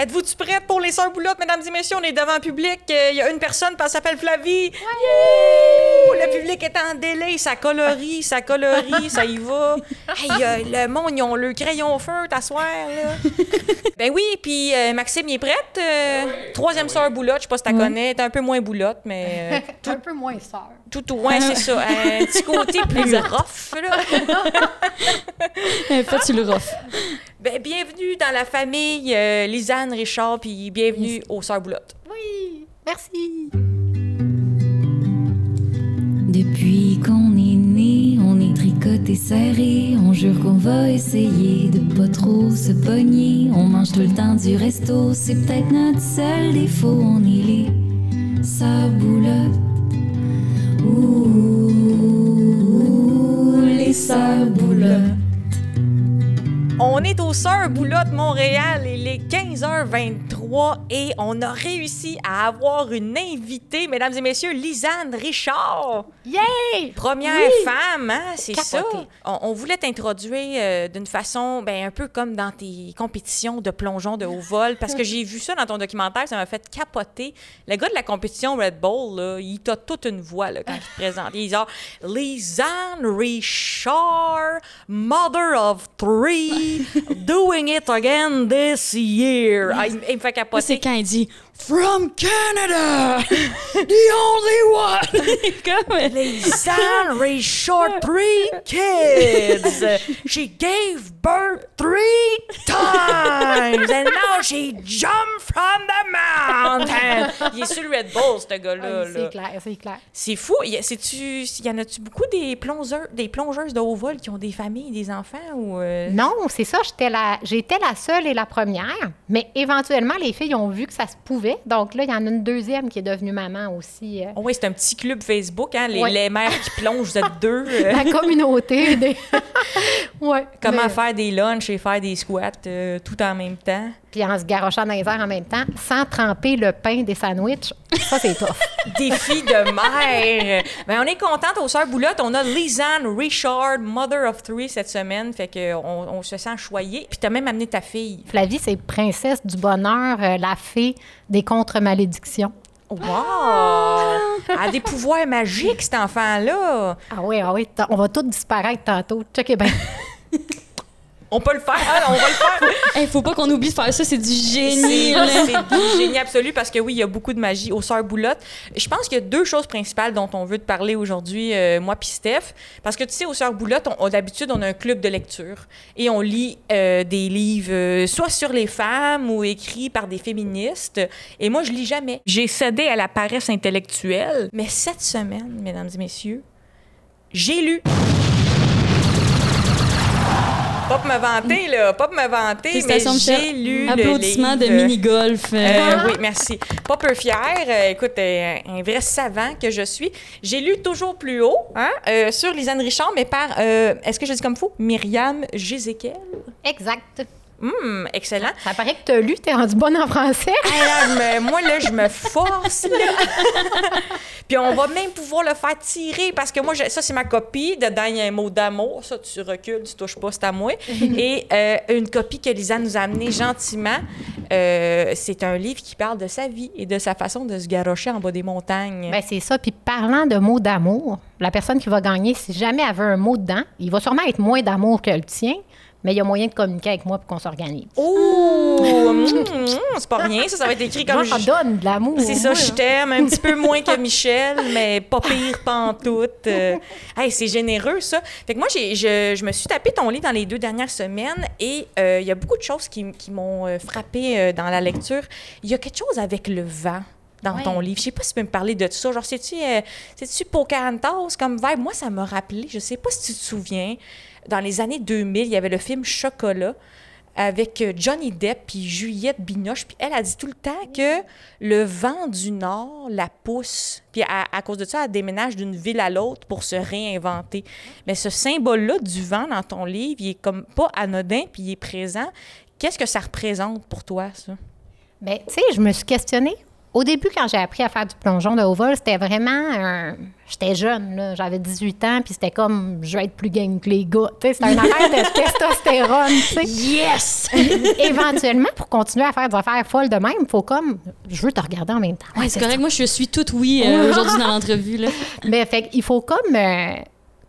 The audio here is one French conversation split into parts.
Êtes-vous-tu prête pour les sœurs boulottes, mesdames et messieurs? On est devant le public. Euh, Il y a une personne, elle s'appelle Flavie. Le public est en délai. Ça colorie, ça colorie, ça y va. Hey, euh, le monde, ils ont le crayon au feu, t'asseoir, là. ben oui, puis euh, Maxime, il est prête? Euh, Troisième sœur boulotte, je sais pas si tu connais. T'es un peu moins boulotte, mais euh, Un peu moins sœur. tout au moins, c'est ça. Un petit côté plus rough, là. Fais-tu le rough? Ben, bienvenue dans la famille Lisanne Richard, puis bienvenue aux Sœurs Boulottes. Oui, merci. Depuis qu'on est né, on est tricoté serré. On jure qu'on va essayer de pas trop se pogner. On mange tout le temps du resto, c'est peut-être notre seul défaut. On est les sœurs boulottes. Ouh, les sœurs boulottes. On est aux Sœurs Boulottes Montréal, il est 15h23 et on a réussi à avoir une invitée, mesdames et messieurs, Lisanne Richard. Yay! Première Oui. femme, hein, c'est ça. On, on voulait t'introduire euh, d'une façon ben, un peu comme dans tes compétitions de plongeon de haut vol, parce que j'ai vu ça dans ton documentaire, ça m'a fait capoter. Le gars de la compétition Red Bull, là, il t'a toute une voix là, quand il te présente. Il dit genre, Lisanne Richard, mother of three, doing it again this year. Ah, il, il me fait C'est capoter. quand il dit From Canada, the only one. Comme, Lisanne Richard, three kids. She gave birth three times, and now she jumped from the mountain. Il est sur le Red Bull, ce gars-là. Oui, c'est clair, c'est clair. C'est fou. Y, a- sais-tu- y en a-tu beaucoup des plongeurs, des plongeuses de haut vol qui ont des familles, des enfants ou euh, Non, c'est ça, j'étais la, j'étais la seule et la première, mais éventuellement, les filles ont vu que ça se pouvait. Donc là, il y en a une deuxième qui est devenue maman aussi. euh, Oh oui, c'est un petit club Facebook, hein, les, Ouais. les mères qui plongent, vous êtes deux. euh, la communauté des... ouais. comment mais- faire des lunchs et faire des squats euh, tout en même temps. Puis en se garochant dans les airs en même temps, sans tremper le pain des sandwichs. Ça, c'est tough. Défi de mère. Ben, on est contente aux Sœurs Boulottes. On a Lisanne Richard, Mother of Three cette semaine. Fait que on, se sent choyé. Puis t'as même amené ta fille. Flavie, c'est princesse du bonheur, euh, la fée des contre-malédictions. Wow! Elle a des pouvoirs magiques, cet enfant-là. Ah oui, ah oui, on va tous disparaître tantôt. Checkez bien. On peut le faire. Ah, on va le faire. Hey, faut pas qu'on oublie de faire ça, c'est du génie. C'est du génie absolu parce que oui, il y a beaucoup de magie aux Sœurs Boulottes. Je pense qu'il y a deux choses principales dont on veut te parler aujourd'hui, euh, moi puis Steph. Parce que tu sais, aux Sœurs Boulottes, on, on- d'habitude, on a un club de lecture et on lit euh, des livres euh, soit sur les femmes ou écrits par des féministes. Et moi, je lis jamais. J'ai cédé à la paresse intellectuelle. Mais cette semaine, mesdames et messieurs, j'ai lu. Pas pour me vanter, là. Pas pour me vanter, mais j'ai lu le Applaudissements de mini-golf. euh, Euh, oui, merci. Pas peu fière. Euh, écoute, euh, un vrai savant que je suis. J'ai lu toujours plus haut hein, euh, sur Lisanne Richard, mais par, euh, est-ce que je dis comme fou, Myriam Gézéquel. Exact. Hum, excellent. Ça paraît que tu as lu, tu es rendu bonne en français. Je me- moi, là, je me force, là. Puis on va même pouvoir le faire tirer parce que moi, je- ça, c'est ma copie. Dedans, il y a un mot d'amour. Ça, tu recules, tu touches pas, c'est à moi. Et euh, une copie que Lisa nous a amenée gentiment. Euh, c'est un livre qui parle de sa vie et de sa façon de se garrocher en bas des montagnes. Ben, c'est ça. Puis parlant de mots d'amour, la personne qui va gagner, si jamais elle veut un mot dedans, il va sûrement être moins d'amour que le tien, mais il y a moyen de communiquer avec moi pour qu'on s'organise. Oh! mm, mm, c'est pas rien, ça, ça va être écrit comme... J'en je- donne de l'amour. C'est ça, moi, je t'aime un petit peu moins que Michel, mais pas pire pantoute. Euh, hey, c'est généreux, ça. Fait que moi, j'ai, je, je me suis tapé ton lit dans les deux dernières semaines et euh, il y a beaucoup de choses qui, qui m'ont euh, frappé euh, dans la lecture. Il y a quelque chose avec le vent dans Ouais. ton livre. Je sais pas si tu peux me parler de ça. Genre, c'est-tu, euh, c'est-tu Pocahontas? Comme vibe? Moi, ça m'a rappelé, je sais pas si tu te souviens, dans les années 2000, il y avait le film Chocolat avec euh, Johnny Depp puis Juliette Binoche. Puis elle a dit tout le temps que le vent du Nord la pousse. Puis à, à cause de ça, elle déménage d'une ville à l'autre pour se réinventer. Mais ce symbole-là du vent dans ton livre, il est comme pas anodin puis il est présent. Qu'est-ce que ça représente pour toi, ça? Ben, tu sais, je me suis questionnée au début, quand j'ai appris à faire du plongeon de haut vol, c'était vraiment un... J'étais jeune, là. J'avais 18 ans, puis c'était comme, je vais être plus game que les gars. C'était une affaire de testostérone, tu sais. Yes! Éventuellement, pour continuer à faire des affaires folles de même, il faut comme, je veux te regarder en même temps. Ouais, c'est correct. Moi, je suis toute oui euh, aujourd'hui dans l'entrevue. là. Mais fait il faut comme euh,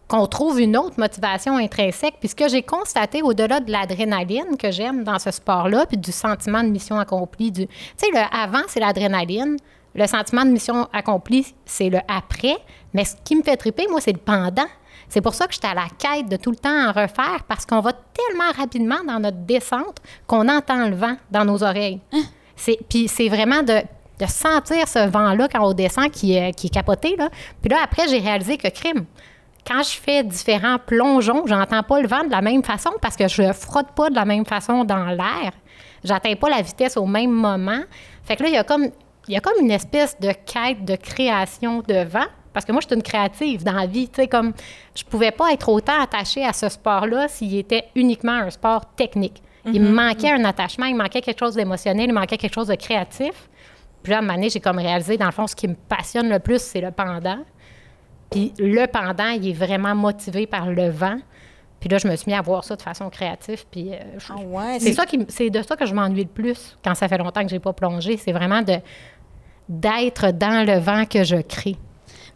qu'on trouve une autre motivation intrinsèque. Puis ce que j'ai constaté au-delà de l'adrénaline que j'aime dans ce sport-là, puis du sentiment de mission accomplie, du, tu sais, le avant c'est l'adrénaline, le sentiment de mission accomplie c'est le après. Mais ce qui me fait triper, moi, c'est le pendant. C'est pour ça que j'étais à la quête de tout le temps en refaire parce qu'on va tellement rapidement dans notre descente qu'on entend le vent dans nos oreilles. C'est, puis c'est vraiment de, de sentir ce vent-là quand on descend qui, est- qui est capoté. Là. Puis là, après, j'ai réalisé que crime. Quand je fais différents plongeons, j'entends pas le vent de la même façon parce que je frotte pas de la même façon dans l'air. J'atteins pas la vitesse au même moment. Fait que là, il y a comme, il y a comme une espèce de quête de création de vent. Parce que moi, je suis une créative dans la vie. Tu sais, comme je pouvais pas être autant attachée à ce sport-là s'il était uniquement un sport technique. Il me manquait un attachement, il me manquait quelque chose d'émotionnel, il me manquait quelque chose de créatif. Puis là, à un moment donné, j'ai comme réalisé, dans le fond, ce qui me passionne le plus, c'est le pendant. Puis le pendant, il est vraiment motivé par le vent. Puis là, je me suis mis à voir ça de façon créative. Puis euh, je- Ah ouais, c'est ça qui, c'est de ça que je m'ennuie le plus quand ça fait longtemps que j'ai pas plongé. C'est vraiment de d'être dans le vent que je crée.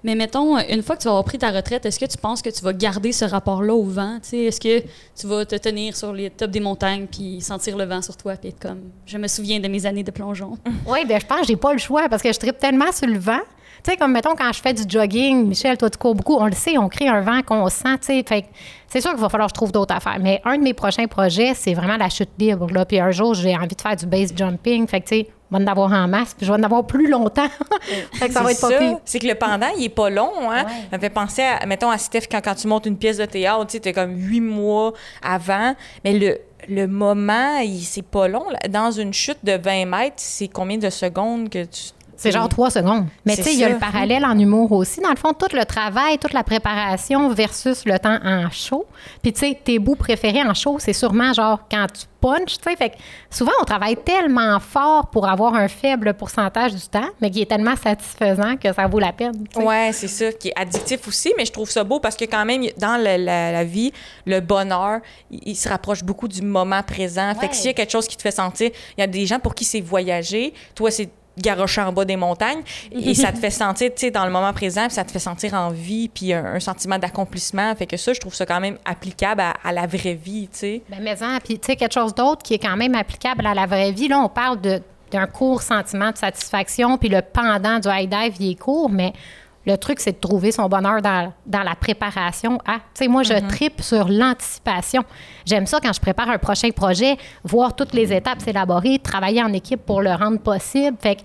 Mais mettons, une fois que tu vas avoir pris ta retraite, est-ce que tu penses que tu vas garder ce rapport-là au vent? Est-ce que tu vas te tenir sur les tops des montagnes puis sentir le vent sur toi puis être comme, je me souviens de mes années de plongeon? Oui, bien, je pense que j'ai pas le choix parce que je tripe tellement sur le vent. Tu sais, comme mettons, quand je fais du jogging, Michel, toi, tu cours beaucoup, on le sait, on crée un vent qu'on sent, tu sais. Fait c'est sûr qu'il va falloir que je trouve d'autres affaires. Mais un de mes prochains projets, c'est vraiment la chute libre, là. Puis un jour, j'ai envie de faire du base jumping. Fait que, tu sais, vais en avoir en masse, puis je vais en avoir plus longtemps. fait que ça va être C'est pas pire. C'est que le pendant, il est pas long. Hein? Ça me fait penser, à, mettons, à Steph, quand, quand tu montes une pièce de théâtre, tu t'es comme huit mois avant. Mais le, le moment, il- c'est pas long. Dans une chute de 20 mètres, c'est combien de secondes que tu... C'est genre trois secondes. Mais tu sais, il y a le parallèle en humour aussi. Dans le fond, tout le travail, toute la préparation versus le temps en show. Puis tu sais, tes bouts préférés en show, c'est sûrement genre quand tu punches, tu sais. Fait que souvent, on travaille tellement fort pour avoir un faible pourcentage du temps, mais qui est tellement satisfaisant que ça vaut la peine. sais. Ouais, c'est ça, qui est addictif aussi, mais je trouve ça beau parce que quand même, dans le- la, la vie, le bonheur, il, il se rapproche beaucoup du moment présent. Fait que s'il y a quelque chose qui te fait sentir, il y a des gens pour qui c'est voyager, toi, c'est garocher en bas des montagnes, et ça te fait sentir, tu sais, dans le moment présent, puis ça te fait sentir en vie, puis un, sentiment d'accomplissement. Fait que ça, je trouve ça quand même applicable à, la vraie vie, tu sais. Ben, mais en, puis tu sais, quelque chose d'autre qui est quand même applicable à la vraie vie. Là, on parle d'un court sentiment de satisfaction, puis le pendant du high dive, est court, mais le truc, c'est de trouver son bonheur dans, dans la préparation à. Tu sais, moi, je tripe sur l'anticipation. J'aime ça quand je prépare un prochain projet, voir toutes les étapes s'élaborer, travailler en équipe pour le rendre possible. Fait que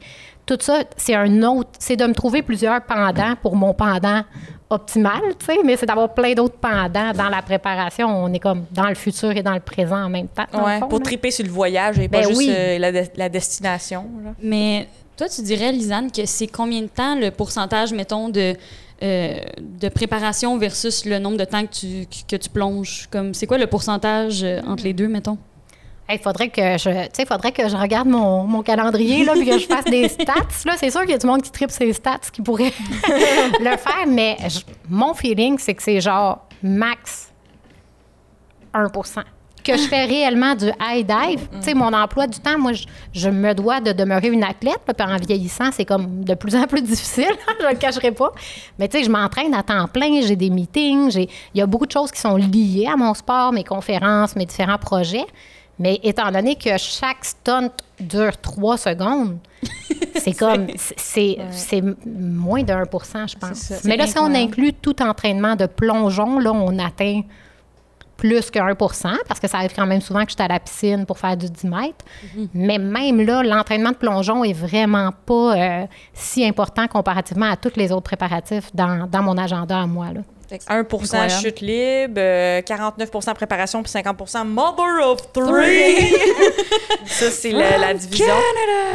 tout ça, c'est un autre. C'est de me trouver plusieurs pendants pour mon pendant optimal, tu sais, mais c'est d'avoir plein d'autres pendants dans la préparation. On est comme dans le futur et dans le présent en même temps. Ouais, fond, pour là. triper sur le voyage et pas Ben juste euh, la, de- la destination. là. Mais toi, tu dirais, Lisanne, que c'est combien de temps le pourcentage, mettons, de, euh, de préparation versus le nombre de temps que tu, que tu plonges? Comme, c'est quoi le pourcentage euh, entre les deux, mettons? Il faudrait que je, faudrait que je regarde mon, mon calendrier là, puis que je fasse des stats. Là, c'est sûr qu'il y a du monde qui tripe ses stats qui pourrait le faire, mais je- mon feeling, c'est que c'est genre max 1 que je fais réellement du high dive. Tu sais, mon emploi du temps, moi, je, je me dois de demeurer une athlète. là, Puis en vieillissant, c'est comme de plus en plus difficile. je ne le cacherai pas. Mais tu sais, je m'entraîne à temps plein. J'ai des meetings. j'ai- Il y a beaucoup de choses qui sont liées à mon sport, mes conférences, mes différents projets. Mais étant donné que chaque stunt dure trois secondes, c'est comme, c'est c'est moins de 1% je pense. Mais là, si on inclut tout entraînement de plongeon, là, on atteint plus que 1 parce que ça arrive quand même souvent que je suis à la piscine pour faire du 10 mètres. Mais même là, l'entraînement de plongeon est vraiment pas euh, si important comparativement à tous les autres préparatifs dans, dans mon agenda à moi. Là. Fait que 1 Incroyable. chute libre, euh, 49% préparation, puis 50% mother of three. ça, c'est la, la division.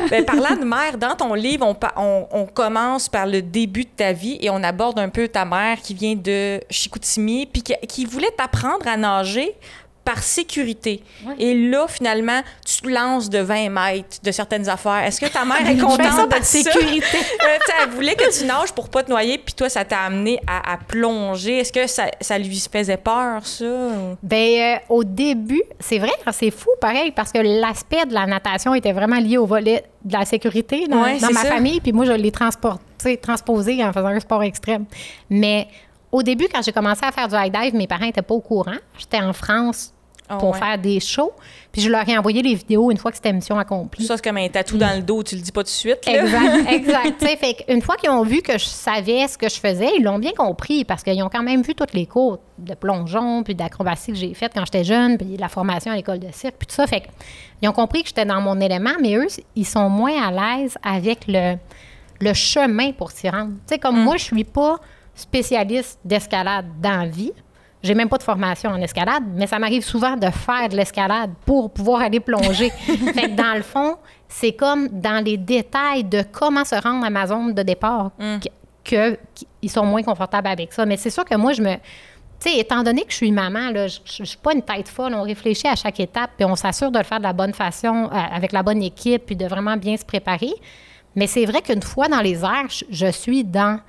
Ben, parlant de mère, dans ton livre, on, on commence par le début de ta vie et on aborde un peu ta mère qui vient de Chicoutimi, puis qui, qui voulait t'apprendre à nager par sécurité. Ouais. Et là, finalement, tu te lances de 20 mètres de certaines affaires. Est-ce que ta mère est contente ça de par ça? sécurité. Euh, elle voulait que tu nages pour pas te noyer, puis toi, ça t'a amené à, à plonger. Est-ce que ça, ça lui faisait peur, ça? Ben, euh, au début, c'est vrai, hein, c'est fou, pareil, parce que l'aspect de la natation était vraiment lié au volet de la sécurité dans, Ouais, dans c'est ma ça. famille, puis moi, je l'ai transposé en faisant un sport extrême. Mais au début, quand j'ai commencé à faire du high dive, mes parents n'étaient pas au courant. J'étais en France Ah pour ouais. faire des shows, puis je leur ai envoyé les vidéos une fois que c'était mission accomplie. Ça, c'est comme un tatou dans le dos, tu le dis pas tout de suite. Là. Exact, exact. Fait une fois qu'ils ont vu que je savais ce que je faisais, ils l'ont bien compris parce qu'ils ont quand même vu toutes les cours de plongeon puis d'acrobatie que j'ai faites quand j'étais jeune, puis la formation à l'école de cirque, puis tout ça. Fait ils ont compris que j'étais dans mon élément, mais eux, ils sont moins à l'aise avec le, le chemin pour s'y rendre. Tu sais, comme moi, je suis pas spécialiste d'escalade dans la vie. J'ai même pas de formation en escalade, mais ça m'arrive souvent de faire de l'escalade pour pouvoir aller plonger. fait que dans le fond, c'est comme dans les détails de comment se rendre à ma zone de départ que- qu'ils sont moins confortables avec ça. Mais c'est sûr que moi, je me. Tu sais, étant donné que je suis maman, là, je je suis pas une tête folle. On réfléchit à chaque étape, puis on s'assure de le faire de la bonne façon, euh, avec la bonne équipe, puis de vraiment bien se préparer. Mais c'est vrai qu'une fois dans les airs, je, je suis dans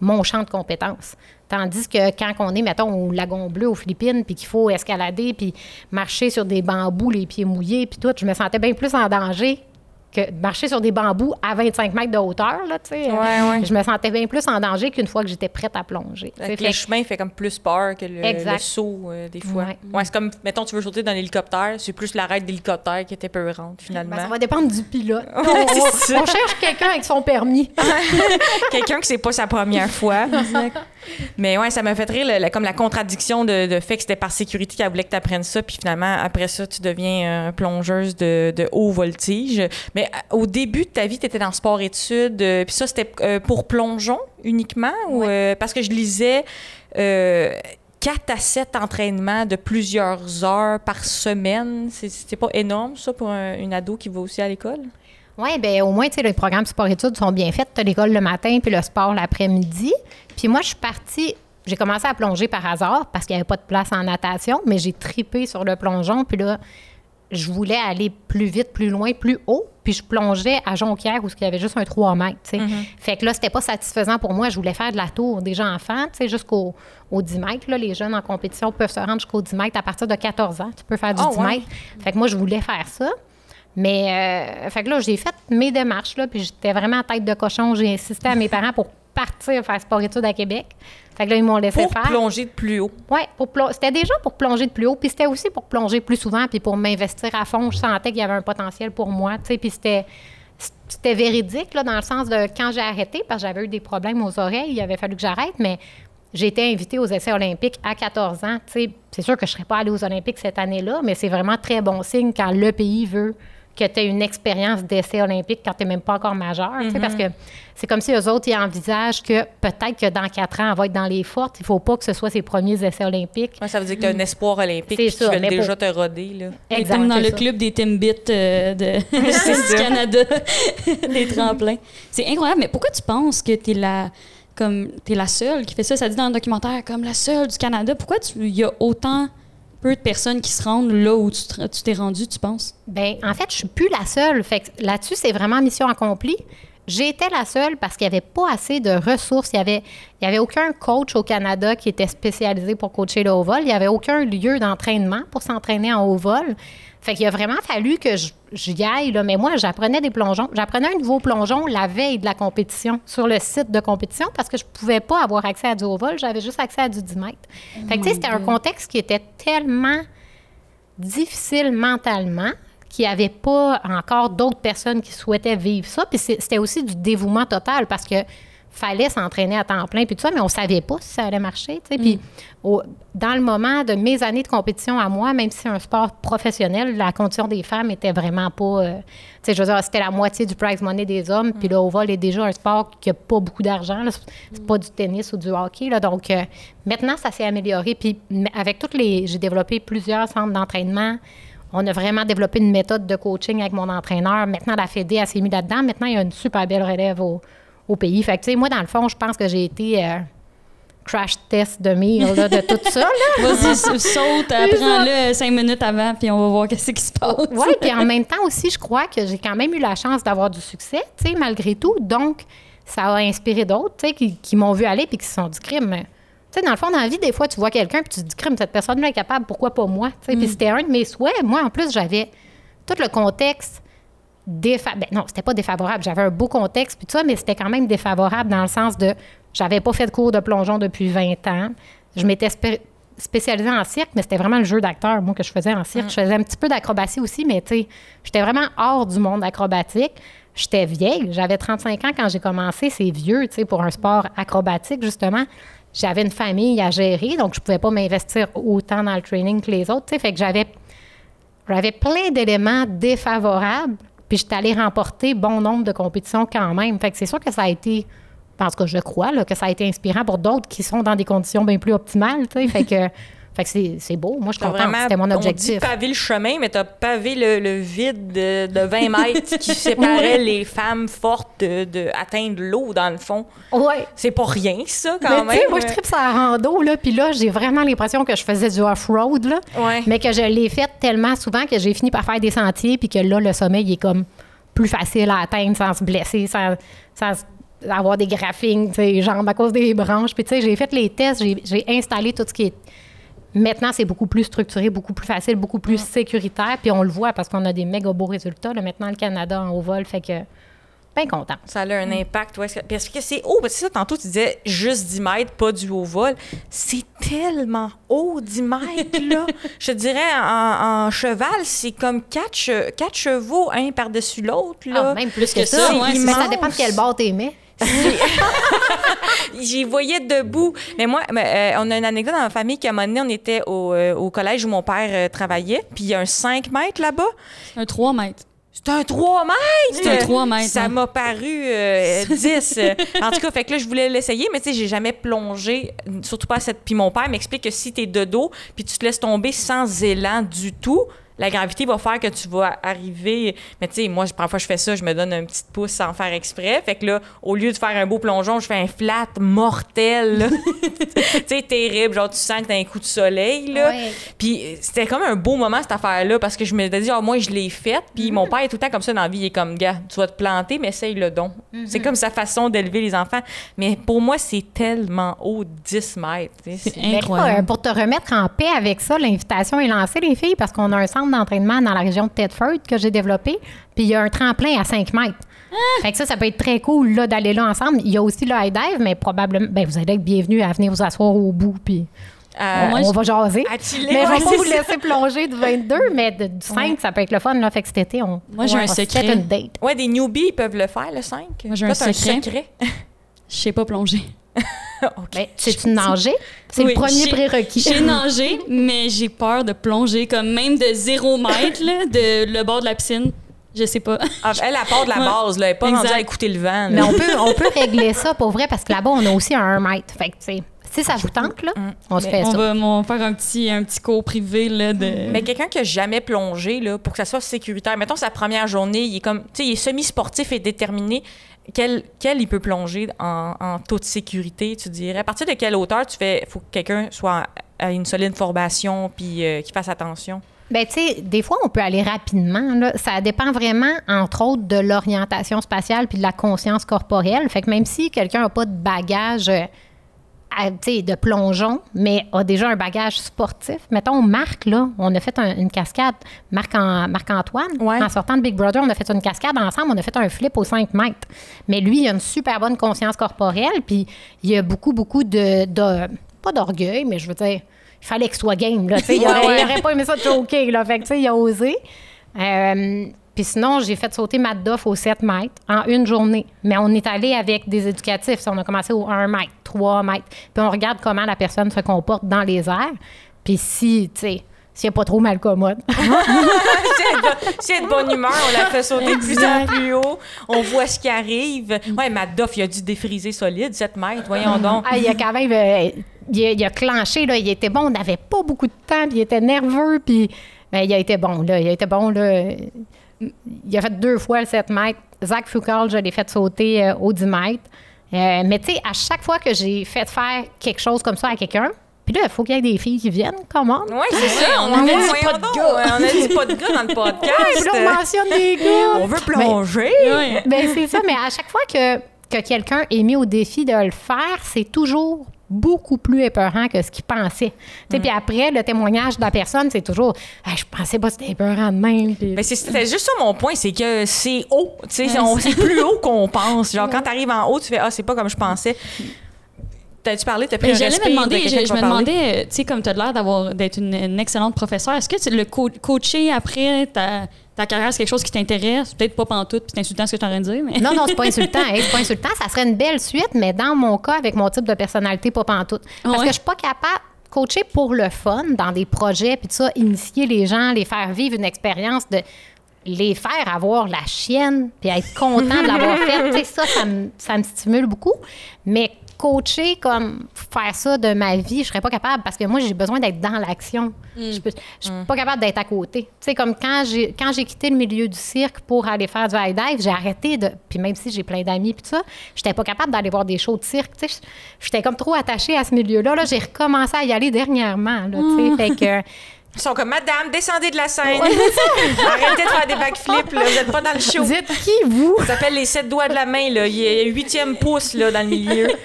mon champ de compétences. Tandis que quand on est, mettons, au Lagon Bleu, aux Philippines, puis qu'il faut escalader, puis marcher sur des bambous, les pieds mouillés, puis tout, je me sentais bien plus en danger que de marcher sur des bambous à 25 mètres de hauteur, là, tu sais. Ouais, ouais. Je me sentais bien plus en danger qu'une fois que j'étais prête à plonger. Fait que le chemin fait comme plus peur que le, saut, euh, des fois. Ouais. Ouais, c'est comme, mettons, tu veux sauter dans l'hélicoptère, c'est plus l'arrêt d'hélicoptère qui était peurante, finalement. Ben, ça va dépendre du pilote. on, cherche quelqu'un avec son permis. Quelqu'un que c'est pas sa première fois. Mais ouais, ça m'a fait rire, le- le- comme la contradiction de, de fait que c'était par sécurité qu'elle voulait que tu apprennes ça, puis finalement, après ça, tu deviens euh, plongeuse de, de haut voltige. Mais euh, au début de ta vie, tu étais dans sport-études, euh, puis ça, c'était euh, pour plongeon uniquement? Ou, parce que je lisais... Euh, 4 à 7 entraînements de plusieurs heures par semaine. C'est- C'était pas énorme, ça, pour un- une ado qui va aussi à l'école? Oui, bien, au moins, tu sais, les programmes sport-études sont bien faits. Tu as l'école le matin puis le sport l'après-midi. Puis moi, je suis partie. J'ai commencé à plonger par hasard parce qu'il n'y avait pas de place en natation, mais j'ai tripé sur le plongeon. Puis là, je voulais aller plus vite, plus loin, plus haut. Puis je plongeais à Jonquière où il y avait juste un 3 mètres. sais. Fait que là, c'était pas satisfaisant pour moi. Je voulais faire de la tour déjà enfant, tu sais, jusqu'au au 10 mètres. Là, les jeunes en compétition peuvent se rendre jusqu'au 10 mètres à partir de 14 ans. Tu peux faire du Ah, 10 ouais? mètres. Fait que moi, je voulais faire ça. Mais, euh, fait que là, j'ai fait mes démarches, là, puis j'étais vraiment en tête de cochon. J'ai insisté à mes parents pour partir faire sport-études à Québec. Fait que là, ils m'ont laissé Pour faire. plonger de plus haut. Oui, c'était déjà pour plonger de plus haut, puis c'était aussi pour plonger plus souvent, puis pour m'investir à fond. Je sentais qu'il y avait un potentiel pour moi, tu sais, puis c'était c'était véridique, là, dans le sens de quand j'ai arrêté, parce que j'avais eu des problèmes aux oreilles, il avait fallu que j'arrête, mais j'ai été invitée aux essais olympiques à 14 ans. Tu sais, c'est sûr que je ne serais pas allée aux Olympiques cette année-là, mais c'est vraiment très bon signe quand le pays veut que tu aies une expérience d'essai olympique quand tu n'es même pas encore majeur. tu Parce que c'est comme si eux autres, ils envisagent que peut-être que dans quatre ans, on va être dans les fortes. Il ne faut pas que ce soit ses premiers essais olympiques. Ouais, ça veut dire que tu as un espoir olympique puis ça, veulent mais déjà pour- te roder. Là. Exact, comme dans le ça. club des Timbits euh, de du. Canada, des tremplins. C'est incroyable, mais pourquoi tu penses que t'es la comme t'es la seule qui fait ça? Ça dit dans le documentaire comme la seule du Canada. Pourquoi il y a autant peu de personnes qui se rendent là où tu te- tu t'es rendu, tu penses? Ben, en fait, je suis plus la seule. Fait là-dessus, c'est vraiment mission accomplie. J'étais la seule parce qu'il n'y avait pas assez de ressources. Il n'y avait, il y avait aucun coach au Canada qui était spécialisé pour coacher le haut vol. Il n'y avait aucun lieu d'entraînement pour s'entraîner en haut vol. Fait qu'il a vraiment fallu que je- j'y aille. Là. Mais moi, j'apprenais des plongeons. J'apprenais un nouveau plongeon la veille de la compétition sur le site de compétition parce que je ne pouvais pas avoir accès à du haut vol. J'avais juste accès à du 10 mètres. Fait que, tu sais, c'était un contexte qui était tellement difficile mentalement, qu'il n'y avait pas encore d'autres personnes qui souhaitaient vivre ça. Puis c'était aussi du dévouement total parce que fallait s'entraîner à temps plein, puis tout ça, mais on savait pas si ça allait marcher. Puis au- dans le moment de mes années de compétition à moi, même si c'est un sport professionnel, la condition des femmes était vraiment pas... euh, tu sais, je veux dire, c'était la moitié du prize money des hommes, puis le haut vol est déjà un sport qui n'a pas beaucoup d'argent. là. C'est c'est pas du tennis ou du hockey. Là, donc euh, maintenant, ça s'est amélioré. Puis avec toutes les... J'ai développé plusieurs centres d'entraînement. On a vraiment développé une méthode de coaching avec mon entraîneur. Maintenant, la Fédé, elle s'est mise là-dedans. Maintenant, il y a une super belle relève au, au pays. Fait que, tu sais, moi, dans le fond, je pense que j'ai été... euh, crash test de mire là, de tout ça. Vas-y, sa- saute, apprends-le cinq minutes avant, puis on va voir qu'est-ce qui se passe. Oui, puis en même temps aussi, je crois que j'ai quand même eu la chance d'avoir du succès, tu sais, malgré tout. Donc, ça a inspiré d'autres, tu sais, qui, qui m'ont vu aller puis qui se sont dit crime. Sais, dans le fond, dans la vie, des fois, tu vois quelqu'un puis tu te dis crime, cette personne-là est capable, pourquoi pas moi? Puis c'était un de mes souhaits. Moi, en plus, j'avais tout le contexte défavorable. non, c'était pas défavorable. J'avais un beau contexte puis tout ça, mais c'était quand même défavorable dans le sens de j'avais pas fait de cours de plongeon depuis 20 ans. Je m'étais spé- spécialisée en cirque, mais c'était vraiment le jeu d'acteur, moi, que je faisais en cirque. Je faisais un petit peu d'acrobatie aussi, mais tu sais, j'étais vraiment hors du monde acrobatique. J'étais vieille. J'avais 35 ans quand j'ai commencé. C'est vieux, tu sais, pour un sport acrobatique, justement. J'avais une famille à gérer, donc je pouvais pas m'investir autant dans le training que les autres. Fait que j'avais j'avais plein d'éléments défavorables, puis j'étais allée remporter bon nombre de compétitions quand même. Fait que c'est sûr que ça a été, parce que je crois, là, que ça a été inspirant pour d'autres qui sont dans des conditions bien plus optimales. Fait que, fait que c'est, beau. Moi, je suis contente. C'était mon On dit objectif. pavé le chemin, mais t'as pavé le, le vide de, de 20 mètres qui séparait les femmes fortes de, de atteindre l'eau, dans le fond. Ouais. C'est pas rien, ça, Mais quand tu même. sais, moi, je tripe sur la rando, là, puis là, j'ai vraiment l'impression que je faisais du off-road, là. Ouais. Mais que je l'ai fait tellement souvent que j'ai fini par faire des sentiers, puis que là, le sommet, il est comme plus facile à atteindre sans se blesser, sans, sans avoir des graphings, tu sais, jambes à cause des branches. Puis, tu sais, j'ai fait les tests, j'ai j'ai installé tout ce qui est. Maintenant, c'est beaucoup plus structuré, beaucoup plus facile, beaucoup plus sécuritaire. Puis on le voit parce qu'on a des méga beaux résultats. Là, maintenant, le Canada en haut vol, fait que. Bien content. Ça a un impact, ouais. Parce que c'est haut. Parce que ça, tantôt, tu disais juste 10 mètres, pas du haut vol. C'est tellement haut, 10 mètres, là. Je te dirais, en, en cheval, c'est comme quatre, che- quatre chevaux, un par-dessus l'autre, là. Ah, même plus que que, ça, ça. ouais, ça dépend de quel bord t'aimais. J'y voyais debout. Mais moi, mais, euh, on a une anecdote dans ma famille qu'à un moment donné, on était au, euh, au collège où mon père euh, travaillait, puis il y a un 5 mètres là-bas. Un 3 mètres. C'est un 3 mètres! C'est un 3 mètres, Ça ouais. m'a paru euh, 10. Euh, en tout cas, fait que là, je voulais l'essayer, mais tu sais, j'ai jamais plongé, surtout pas à cette. Puis mon père m'explique que si t'es de dos, puis tu te laisses tomber sans élan du tout, la gravité va faire que tu vas arriver. Mais tu sais, moi, parfois, je fais ça, je me donne un petit pouce sans faire exprès. Fait que là, au lieu de faire un beau plongeon, je fais un flat mortel. tu sais, terrible. Genre, tu sens que t'as un coup de soleil, là. Ouais. Puis c'était comme un beau moment, cette affaire-là, parce que je me disais, ah, moi, je l'ai faite. Puis mon père est tout le temps comme ça dans la vie. Il est comme, gars, tu vas te planter, mais essaye le don. C'est comme sa façon d'élever les enfants. Mais pour moi, c'est tellement haut, 10 mètres. C'est là, incroyable. pour te remettre en paix avec ça, l'invitation est lancée, les filles, parce qu'on a un centre d'entraînement dans la région de Tedford que j'ai développé. Puis il y a un tremplin à 5 mètres. Fait que ça, ça peut être très cool là, d'aller là ensemble. Il y a aussi le high dive, mais probablement, ben, vous allez être bienvenus à venir vous asseoir au bout, puis Euh, Moi, on va jaser. Mais je ouais, vais pas c'est vous laisser plonger du 22, mais de- du 5, ça peut être le fun. Là. Fait que cet été, on, Moi, j'ai on un va se secret. une date. Ouais, des newbies, ils peuvent le faire, le 5. Moi, j'ai un secret. Je sais pas plonger. OK. Ben, sais-tu nager? C'est Oui, le premier prérequis. J'ai nagé, mais j'ai peur de plonger, comme même de zéro mètre, là, de le bord de la piscine. Je sais pas. Ah, elle, elle part de la Ouais. base, là. Elle n'est pas Exact. rendue à écouter le vent. là. Mais on peut, on peut régler ça pour vrai parce que là-bas, on a aussi un 1 mètre. Fait que, tu sais, si ça vous tente, là, on se fait On ça. va, on va faire un petit, un petit cours privé là, de. Mais quelqu'un qui a jamais plongé, là, pour que ça soit sécuritaire, mettons sa première journée, il est comme, tu sais, il est semi-sportif et déterminé. Quel, quel il peut plonger en, en toute sécurité, tu dirais? À partir de quelle hauteur tu fais, faut que quelqu'un soit à une solide formation puis euh, qu'il fasse attention? Ben, tu sais, des fois, on peut aller rapidement. Ça dépend vraiment, entre autres, de l'orientation spatiale puis de la conscience corporelle. Fait que même si quelqu'un n'a pas de bagage euh, à- de plongeon, mais a déjà un bagage sportif, mettons, Marc, là, on a fait un- une cascade, Marc en- Marc-Antoine, Ouais. en sortant de Big Brother, on a fait une cascade ensemble, on a fait un flip aux 5 mètres. Mais lui, il a une super bonne conscience corporelle, puis il a beaucoup, beaucoup de, de- pas d'orgueil, mais je veux dire, il fallait qu'il soit game, là, il aurait, Ouais, ouais. il aurait pas aimé ça de choquer, là, fait que, tu sais, il a osé. Euh, puis sinon, j'ai fait sauter Matt Duff au 7 mètres en une journée. Mais on est allé avec des éducatifs. On a commencé au 1 mètre, 3 mètres. Puis on regarde comment la personne se comporte dans les airs. Puis si, tu sais, s'il n'y a pas trop mal commode. si, elle est de, si elle est de bonne humeur, on la fait sauter de plus en plus haut. On voit ce qui arrive. Ouais, Matt Duff, il a dû défriser solide, 7 mètres, voyons donc. Ah, il a quand même. euh, il, a, il a clenché, là. Il était bon. On n'avait pas beaucoup de temps. Puis il était nerveux. Puis. ben, il a été bon, là. Il a été bon, là. Il a fait deux fois le 7 mètres. Zach Foucault, je l'ai fait sauter euh, au 10 mètres. Euh, mais tu sais, à chaque fois que j'ai fait faire quelque chose comme ça à quelqu'un, puis là, il faut qu'il y ait des filles qui viennent, comment? Oui, c'est ça. On avait dit pas de gars. On a dit pas de gars dans le podcast. Puis on mentionne des gars. On veut plonger. Ouais. Ben, c'est ça, mais à chaque fois que, que quelqu'un est mis au défi de le faire, c'est toujours beaucoup plus épeurant que ce qu'il pensait. Tu sais, Puis après, le témoignage de la personne, c'est toujours Ah, Je pensais pas que c'était épeurant de même. Mais c'est- c'était juste ça mon point, c'est que c'est haut. Tu sais, on- c'est plus haut qu'on pense. Genre, quand t'arrives en haut, tu fais Ah, c'est pas comme je pensais. T'as-tu parlé? T'as pris un J'allais me de demander, je, je me demandais, tu sais, comme tu as l'air d'avoir d'être une, une excellente professeure, est-ce que tu- le co- coacher après ta, ta carrière, c'est quelque chose qui t'intéresse? Peut-être pas pantoute, puis c'est insultant ce que je suis en train de dire, mais. Non, non, c'est pas insultant. hein, c'est pas insultant. Ça serait une belle suite, mais dans mon cas, avec mon type de personnalité, pas pantoute. Parce Ouais. que je suis pas capable de coacher pour le fun, dans des projets, puis tout ça, initier les gens, les faire vivre une expérience de les faire avoir la chienne, puis être content de l'avoir fait. Tu sais, ça, ça me, ça me stimule beaucoup. Mais coacher comme faire ça de ma vie, je serais pas capable parce que moi, j'ai besoin d'être dans l'action. Je peux- je suis pas capable d'être à côté. Tu sais, comme quand j'ai quand j'ai quitté le milieu du cirque pour aller faire du high dive, j'ai arrêté de. Puis même si j'ai plein d'amis puis tout ça, j'étais pas capable d'aller voir des shows de cirque. Tu sais, j'étais comme trop attachée à ce milieu-là. Là, j'ai recommencé à y aller dernièrement. Là, tu sais, fait que. Ils sont comme Madame, descendez de la scène. Arrêtez de faire des backflips, là. Vous êtes pas dans le show. Vous êtes qui, vous? Ça s'appelle les sept doigts de la main, là. Il y a huitième pouce, là, dans le milieu.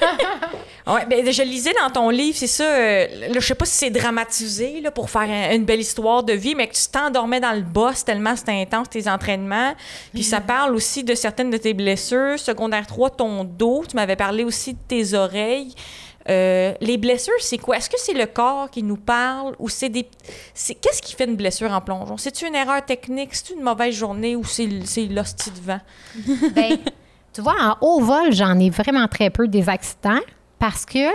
Ouais, ben, je lisais dans ton livre, c'est ça. euh, là, je sais pas si c'est dramatisé, là, pour faire un- une belle histoire de vie, mais que tu t'endormais dans le boss tellement c'était intense, tes entraînements. Puis ça parle aussi de certaines de tes blessures. Secondaire 3, ton dos. Tu m'avais parlé aussi de tes oreilles. Euh, les blessures, c'est quoi? Est-ce que c'est le corps qui nous parle ou c'est des. Qu'est-ce qui fait une blessure en plongeon? C'est-tu une erreur technique? C'est-tu une mauvaise journée ou c'est c'est l'hostie de vent? Ben, tu vois, en haut vol, j'en ai vraiment très peu des accidents parce que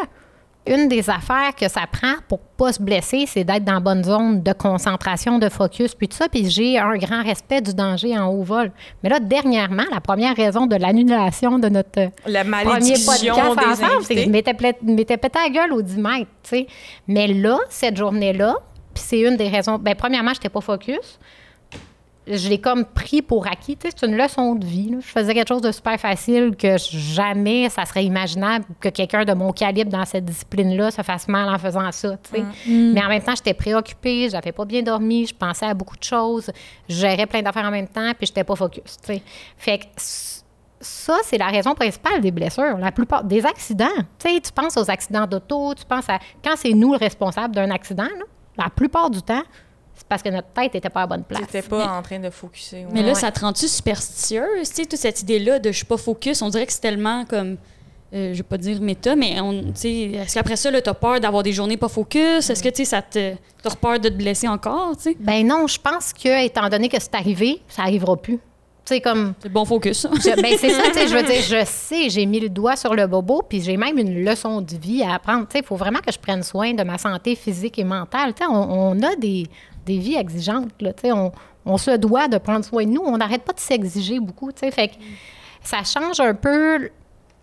une des affaires que ça prend pour pas se blesser, c'est d'être dans la bonne zone de concentration, de focus, puis tout ça. Puis j'ai un grand respect du danger en haut vol. Mais là, dernièrement, la première raison de l'annulation de notre La premier podcast ensemble, c'est que je m'étais pété la gueule au 10 mètres, tu sais. Mais là, cette journée-là, puis c'est une des raisons... Ben premièrement, j'étais pas focus. Je l'ai comme pris pour acquis. Tu sais, c'est une leçon de vie. là. Je faisais quelque chose de super facile que jamais ça serait imaginable que quelqu'un de mon calibre dans cette discipline-là se fasse mal en faisant ça. tu sais. Mais en même temps, j'étais préoccupée, j'avais pas bien dormi, je pensais à beaucoup de choses, je gérais plein d'affaires en même temps, puis j'étais pas focus. tu sais. Fait que c- ça, c'est la raison principale des blessures. La plupart des accidents. Tu sais, tu penses aux accidents d'auto, tu penses à. Quand c'est nous le responsable d'un accident, là, la plupart du temps, parce que notre tête n'était pas à la bonne place. T'étais pas en train de focuser. Mais là, Ouais. ça te rend-tu superstitieuse, tu sais, toute cette idée-là de je suis pas focus? On dirait que c'est tellement comme. euh, je vais pas dire méta, mais on, tu sais, est-ce qu'après ça, là, t'as peur d'avoir des journées pas focus? Est-ce que, tu sais, ça te. T'as peur de te blesser encore, tu sais? Ben non, je pense que, étant donné que c'est arrivé, ça arrivera plus. Tu sais, comme. C'est le bon focus. je- ben c'est ça, tu sais, je veux dire, je sais, j'ai mis le doigt sur le bobo, puis j'ai même une leçon de vie à apprendre. Tu sais, il faut vraiment que je prenne soin de ma santé physique et mentale. Tu sais, on, on a des, des vies exigeantes, là, on, on se doit de prendre soin de nous. On n'arrête pas de s'exiger beaucoup, fait que ça change un peu...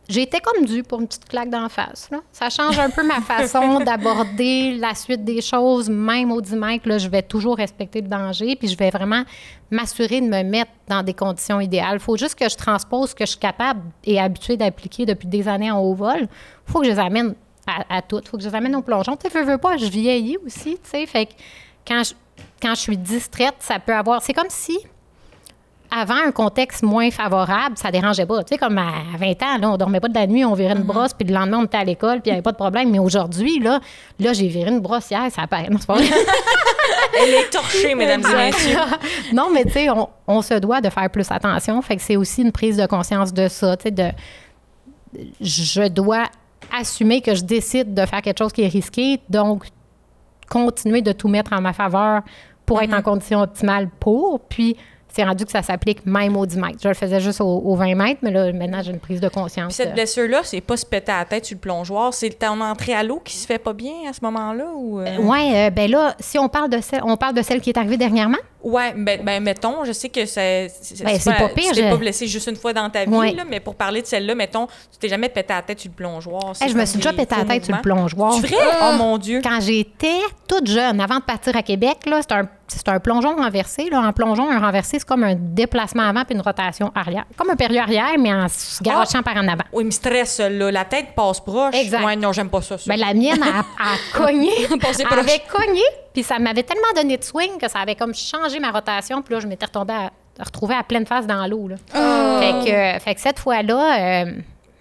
J'étais comme due pour une petite claque d'en face. Là. Ça change un peu ma façon d'aborder la suite des choses, même au 10 mètres. Là, je vais toujours respecter le danger, puis je vais vraiment m'assurer de me mettre dans des conditions idéales. Il faut juste que je transpose ce que je suis capable et habituée d'appliquer depuis des années en haut vol. Il faut que je les amène à, à toutes. Il faut que je les amène au plongeon. Tu veux, veux pas, je vieillis aussi. Fait que quand je, quand je suis distraite, ça peut avoir... C'est comme si avant un contexte moins favorable, ça dérangeait pas. Tu sais, comme à 20 ans, là, on dormait pas de la nuit, on virait une brosse, puis le lendemain, on était à l'école, puis il n'y avait pas de problème. Mais aujourd'hui, là, là j'ai viré une brosse hier, ça apparaît. Non, c'est pas vrai. Elle est torchée, mesdames et messieurs. non, mais tu sais, on, on se doit de faire plus attention. Fait que c'est aussi une prise de conscience de ça, tu sais, de... Je dois assumer que je décide de faire quelque chose qui est risqué, donc continuer de tout mettre en ma faveur pour être en condition optimale pour, puis c'est rendu que ça s'applique même au 10 mètres. Je le faisais juste au, au 20 mètres, mais là, maintenant, j'ai une prise de conscience. Puis cette euh, blessure-là, c'est pas se péter à la tête sur le plongeoir, c'est ton entrée à l'eau qui se fait pas bien à ce moment-là ou euh? Oui, ben là, si on parle de celle, on parle de celle qui est arrivée dernièrement? Ouais, ben, ben, mettons, je sais que c'est c'est Ben, c'est pas pire, Tu t'es je- pas blessé juste une fois dans ta vie Ouais. là, mais pour parler de celle-là, mettons, tu t'es jamais pété à la tête sur le plongeoir. Hey, je me suis déjà pété la faux tête sur le plongeoir. C'est vrai? Oh mon dieu. Quand j'étais toute jeune, avant de partir à Québec, là, c'était un c'est un plongeon renversé. Là. En plongeon, un renversé, c'est comme un déplacement avant puis une rotation arrière. Comme un période arrière, mais en se garochant par en avant. Oui, il me stresse, là. La tête passe proche. Exact. Ouais, non, j'aime pas ça. ça. Ben, la mienne a, a cogné. Elle avait cogné, puis ça m'avait tellement donné de swing que ça avait comme changé ma rotation. Puis là, je m'étais retombée à, retrouvée à pleine face dans l'eau. là. Oh. Fait, que, euh, fait que cette fois-là, euh,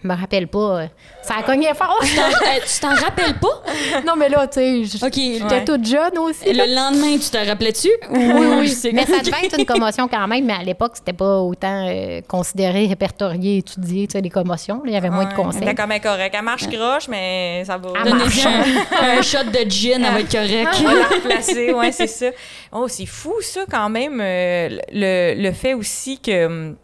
me rappelle pas. euh, ça a cogné fort. Euh, tu t'en rappelles pas? non, mais là, tu sais, j'étais Ouais. toute jeune aussi. Et le lendemain, tu t'en rappelais-tu? Oui, oui. C'est- Mais ça devait être une commotion quand même, mais à l'époque, c'était pas autant euh, considéré, répertorié, étudié, tu sais, les commotions. là. Il y avait moins de conseils. Elle était quand même correcte. Elle marche croche, mais ça va. Elle marche. un, un shot de gin, elle va être correcte. On va la replacer, ouais, c'est ça. Oh, c'est fou, ça, quand même, euh, le, le fait aussi que, tu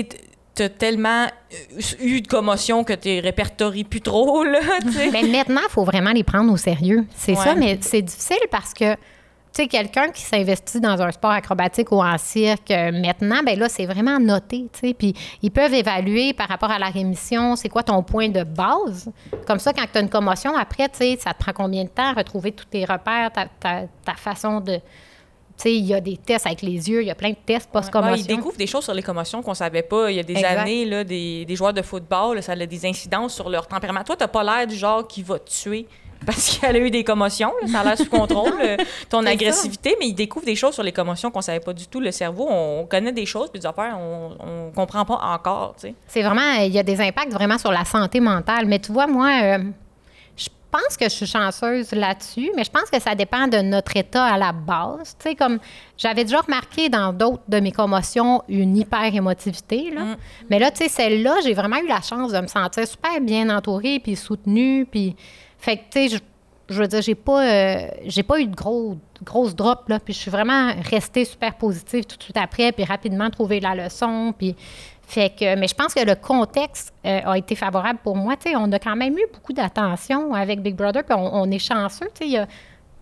sais, t'as tellement euh, eu de commotion que tu répertories plus trop, là. Mais maintenant, il faut vraiment les prendre au sérieux. C'est Ouais. ça, mais c'est difficile parce que, tu sais, quelqu'un qui s'investit dans un sport acrobatique ou en cirque, euh, maintenant, ben là, c'est vraiment noté, tu sais. Puis ils peuvent évaluer par rapport à la rémission, c'est quoi ton point de base? Comme ça, quand tu as une commotion, après, tu sais, ça te prend combien de temps à retrouver tous tes repères, ta, ta- ta façon de. Tu sais, il y a des tests avec les yeux, il y a plein de tests Ouais, post-commotion. ils découvrent des choses sur les commotions qu'on savait pas. Il y a des Exact. années, là, des, des joueurs de football, là, ça a des incidences sur leur tempérament. Toi, t'as pas l'air du genre qui va te tuer parce qu'elle a eu des commotions. là. Ça a l'air sous contrôle, euh, ton ça. agressivité, mais ils découvrent des choses sur les commotions qu'on savait pas du tout. Le cerveau, on connaît des choses, puis des affaires, on, on comprend pas encore, tu sais. C'est vraiment, il y a des impacts vraiment sur la santé mentale. Mais tu vois, moi, euh, pense que je suis chanceuse là-dessus, mais je pense que ça dépend de notre état à la base. Tu sais, comme j'avais déjà remarqué dans d'autres de mes commotions une hyper-émotivité, là. Mm. Mais là, tu sais, celle-là, j'ai vraiment eu la chance de me sentir super bien entourée, puis soutenue, puis... Fait que, tu sais, je, je veux dire, j'ai pas, euh, j'ai pas eu de gros, grosse drop, là, puis je suis vraiment restée super positive tout de suite après, puis rapidement trouvé la leçon, puis... Fait que, mais je pense que le contexte euh, a été favorable pour moi. On a quand même eu beaucoup d'attention avec Big Brother, puis on, on est chanceux. Y a-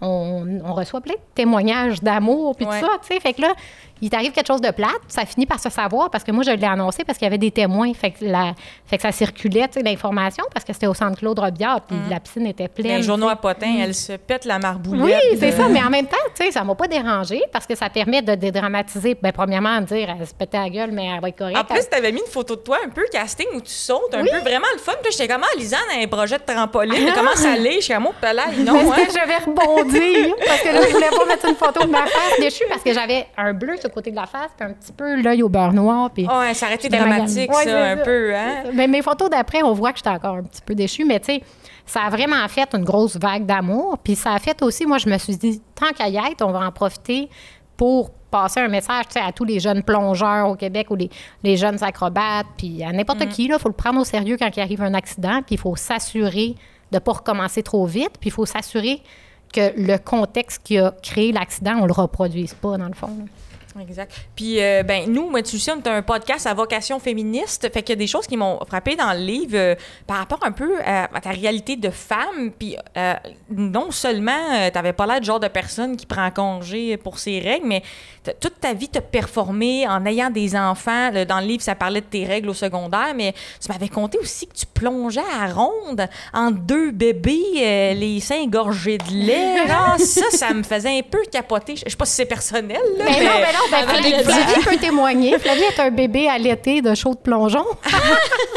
on, on reçoit plein de témoignages d'amour, puis Ouais. tout ça. Fait que là, il t'arrive quelque chose de plate, ça finit par se savoir parce que moi, je l'ai annoncé parce qu'il y avait des témoins. Fait que, la, fait que ça circulait, tu sais, l'information parce que c'était au centre Claude Robillard, puis la piscine était pleine. Les journaux tu à potins, elle se pète la marboulette. Oui, c'est de- ça, mais en même temps, tu sais, ça m'a pas dérangé parce que ça permet de dédramatiser. Ben, premièrement, de dire, elle se pétait la gueule, mais elle va être correcte. En plus, t'avais mis une photo de toi un peu casting où tu sautes, un peu vraiment le fun. Puis j'étais comme, ah, Lisanne a un projet de trampoline. Mais comment ça allait? Je suis à mon là, non, Parce hein? que j'avais rebondi. parce que là, je voulais pas mettre une photo de ma face déchue parce que j'avais un bleu sur côté de la face, puis un petit peu l'œil au beurre noir. Puis... Ah Ouais, ça aurait été C'était dramatique. Ouais, ça, un ça. peu, hein? Mais mes photos d'après, on voit que j'étais encore un petit peu déchue, mais tu sais, ça a vraiment fait une grosse vague d'amour. Puis ça a fait aussi, moi, je me suis dit, tant qu'à y être, on va en profiter pour passer un message tu sais, à tous les jeunes plongeurs au Québec ou les, les jeunes acrobates, puis à n'importe qui. Il faut le prendre au sérieux quand il arrive un accident, puis il faut s'assurer de ne pas recommencer trop vite, puis il faut s'assurer que le contexte qui a créé l'accident, on le reproduise pas, dans le fond. là. Exact. Puis, euh, ben, nous, moi, tu sais, on est un podcast à vocation féministe. Fait qu'il y a des choses qui m'ont frappé dans le livre euh, par rapport un peu à, à ta réalité de femme. Puis, euh, non seulement tu t'avais pas l'air du genre de personne qui prend congé pour ses règles, mais toute ta vie, t'as performé en ayant des enfants. Le- Dans le livre, ça parlait de tes règles au secondaire, mais tu m'avais conté aussi que tu plongeais à ronde entre deux bébés, euh, les seins gorgés de lait. Genre, ça, ça me faisait un peu capoter. Je sais pas si c'est personnel, là, Mais non, mais non, ben, Avant de Flavie, peut témoigner. Flavie est un bébé allaité de chaud de plongeon.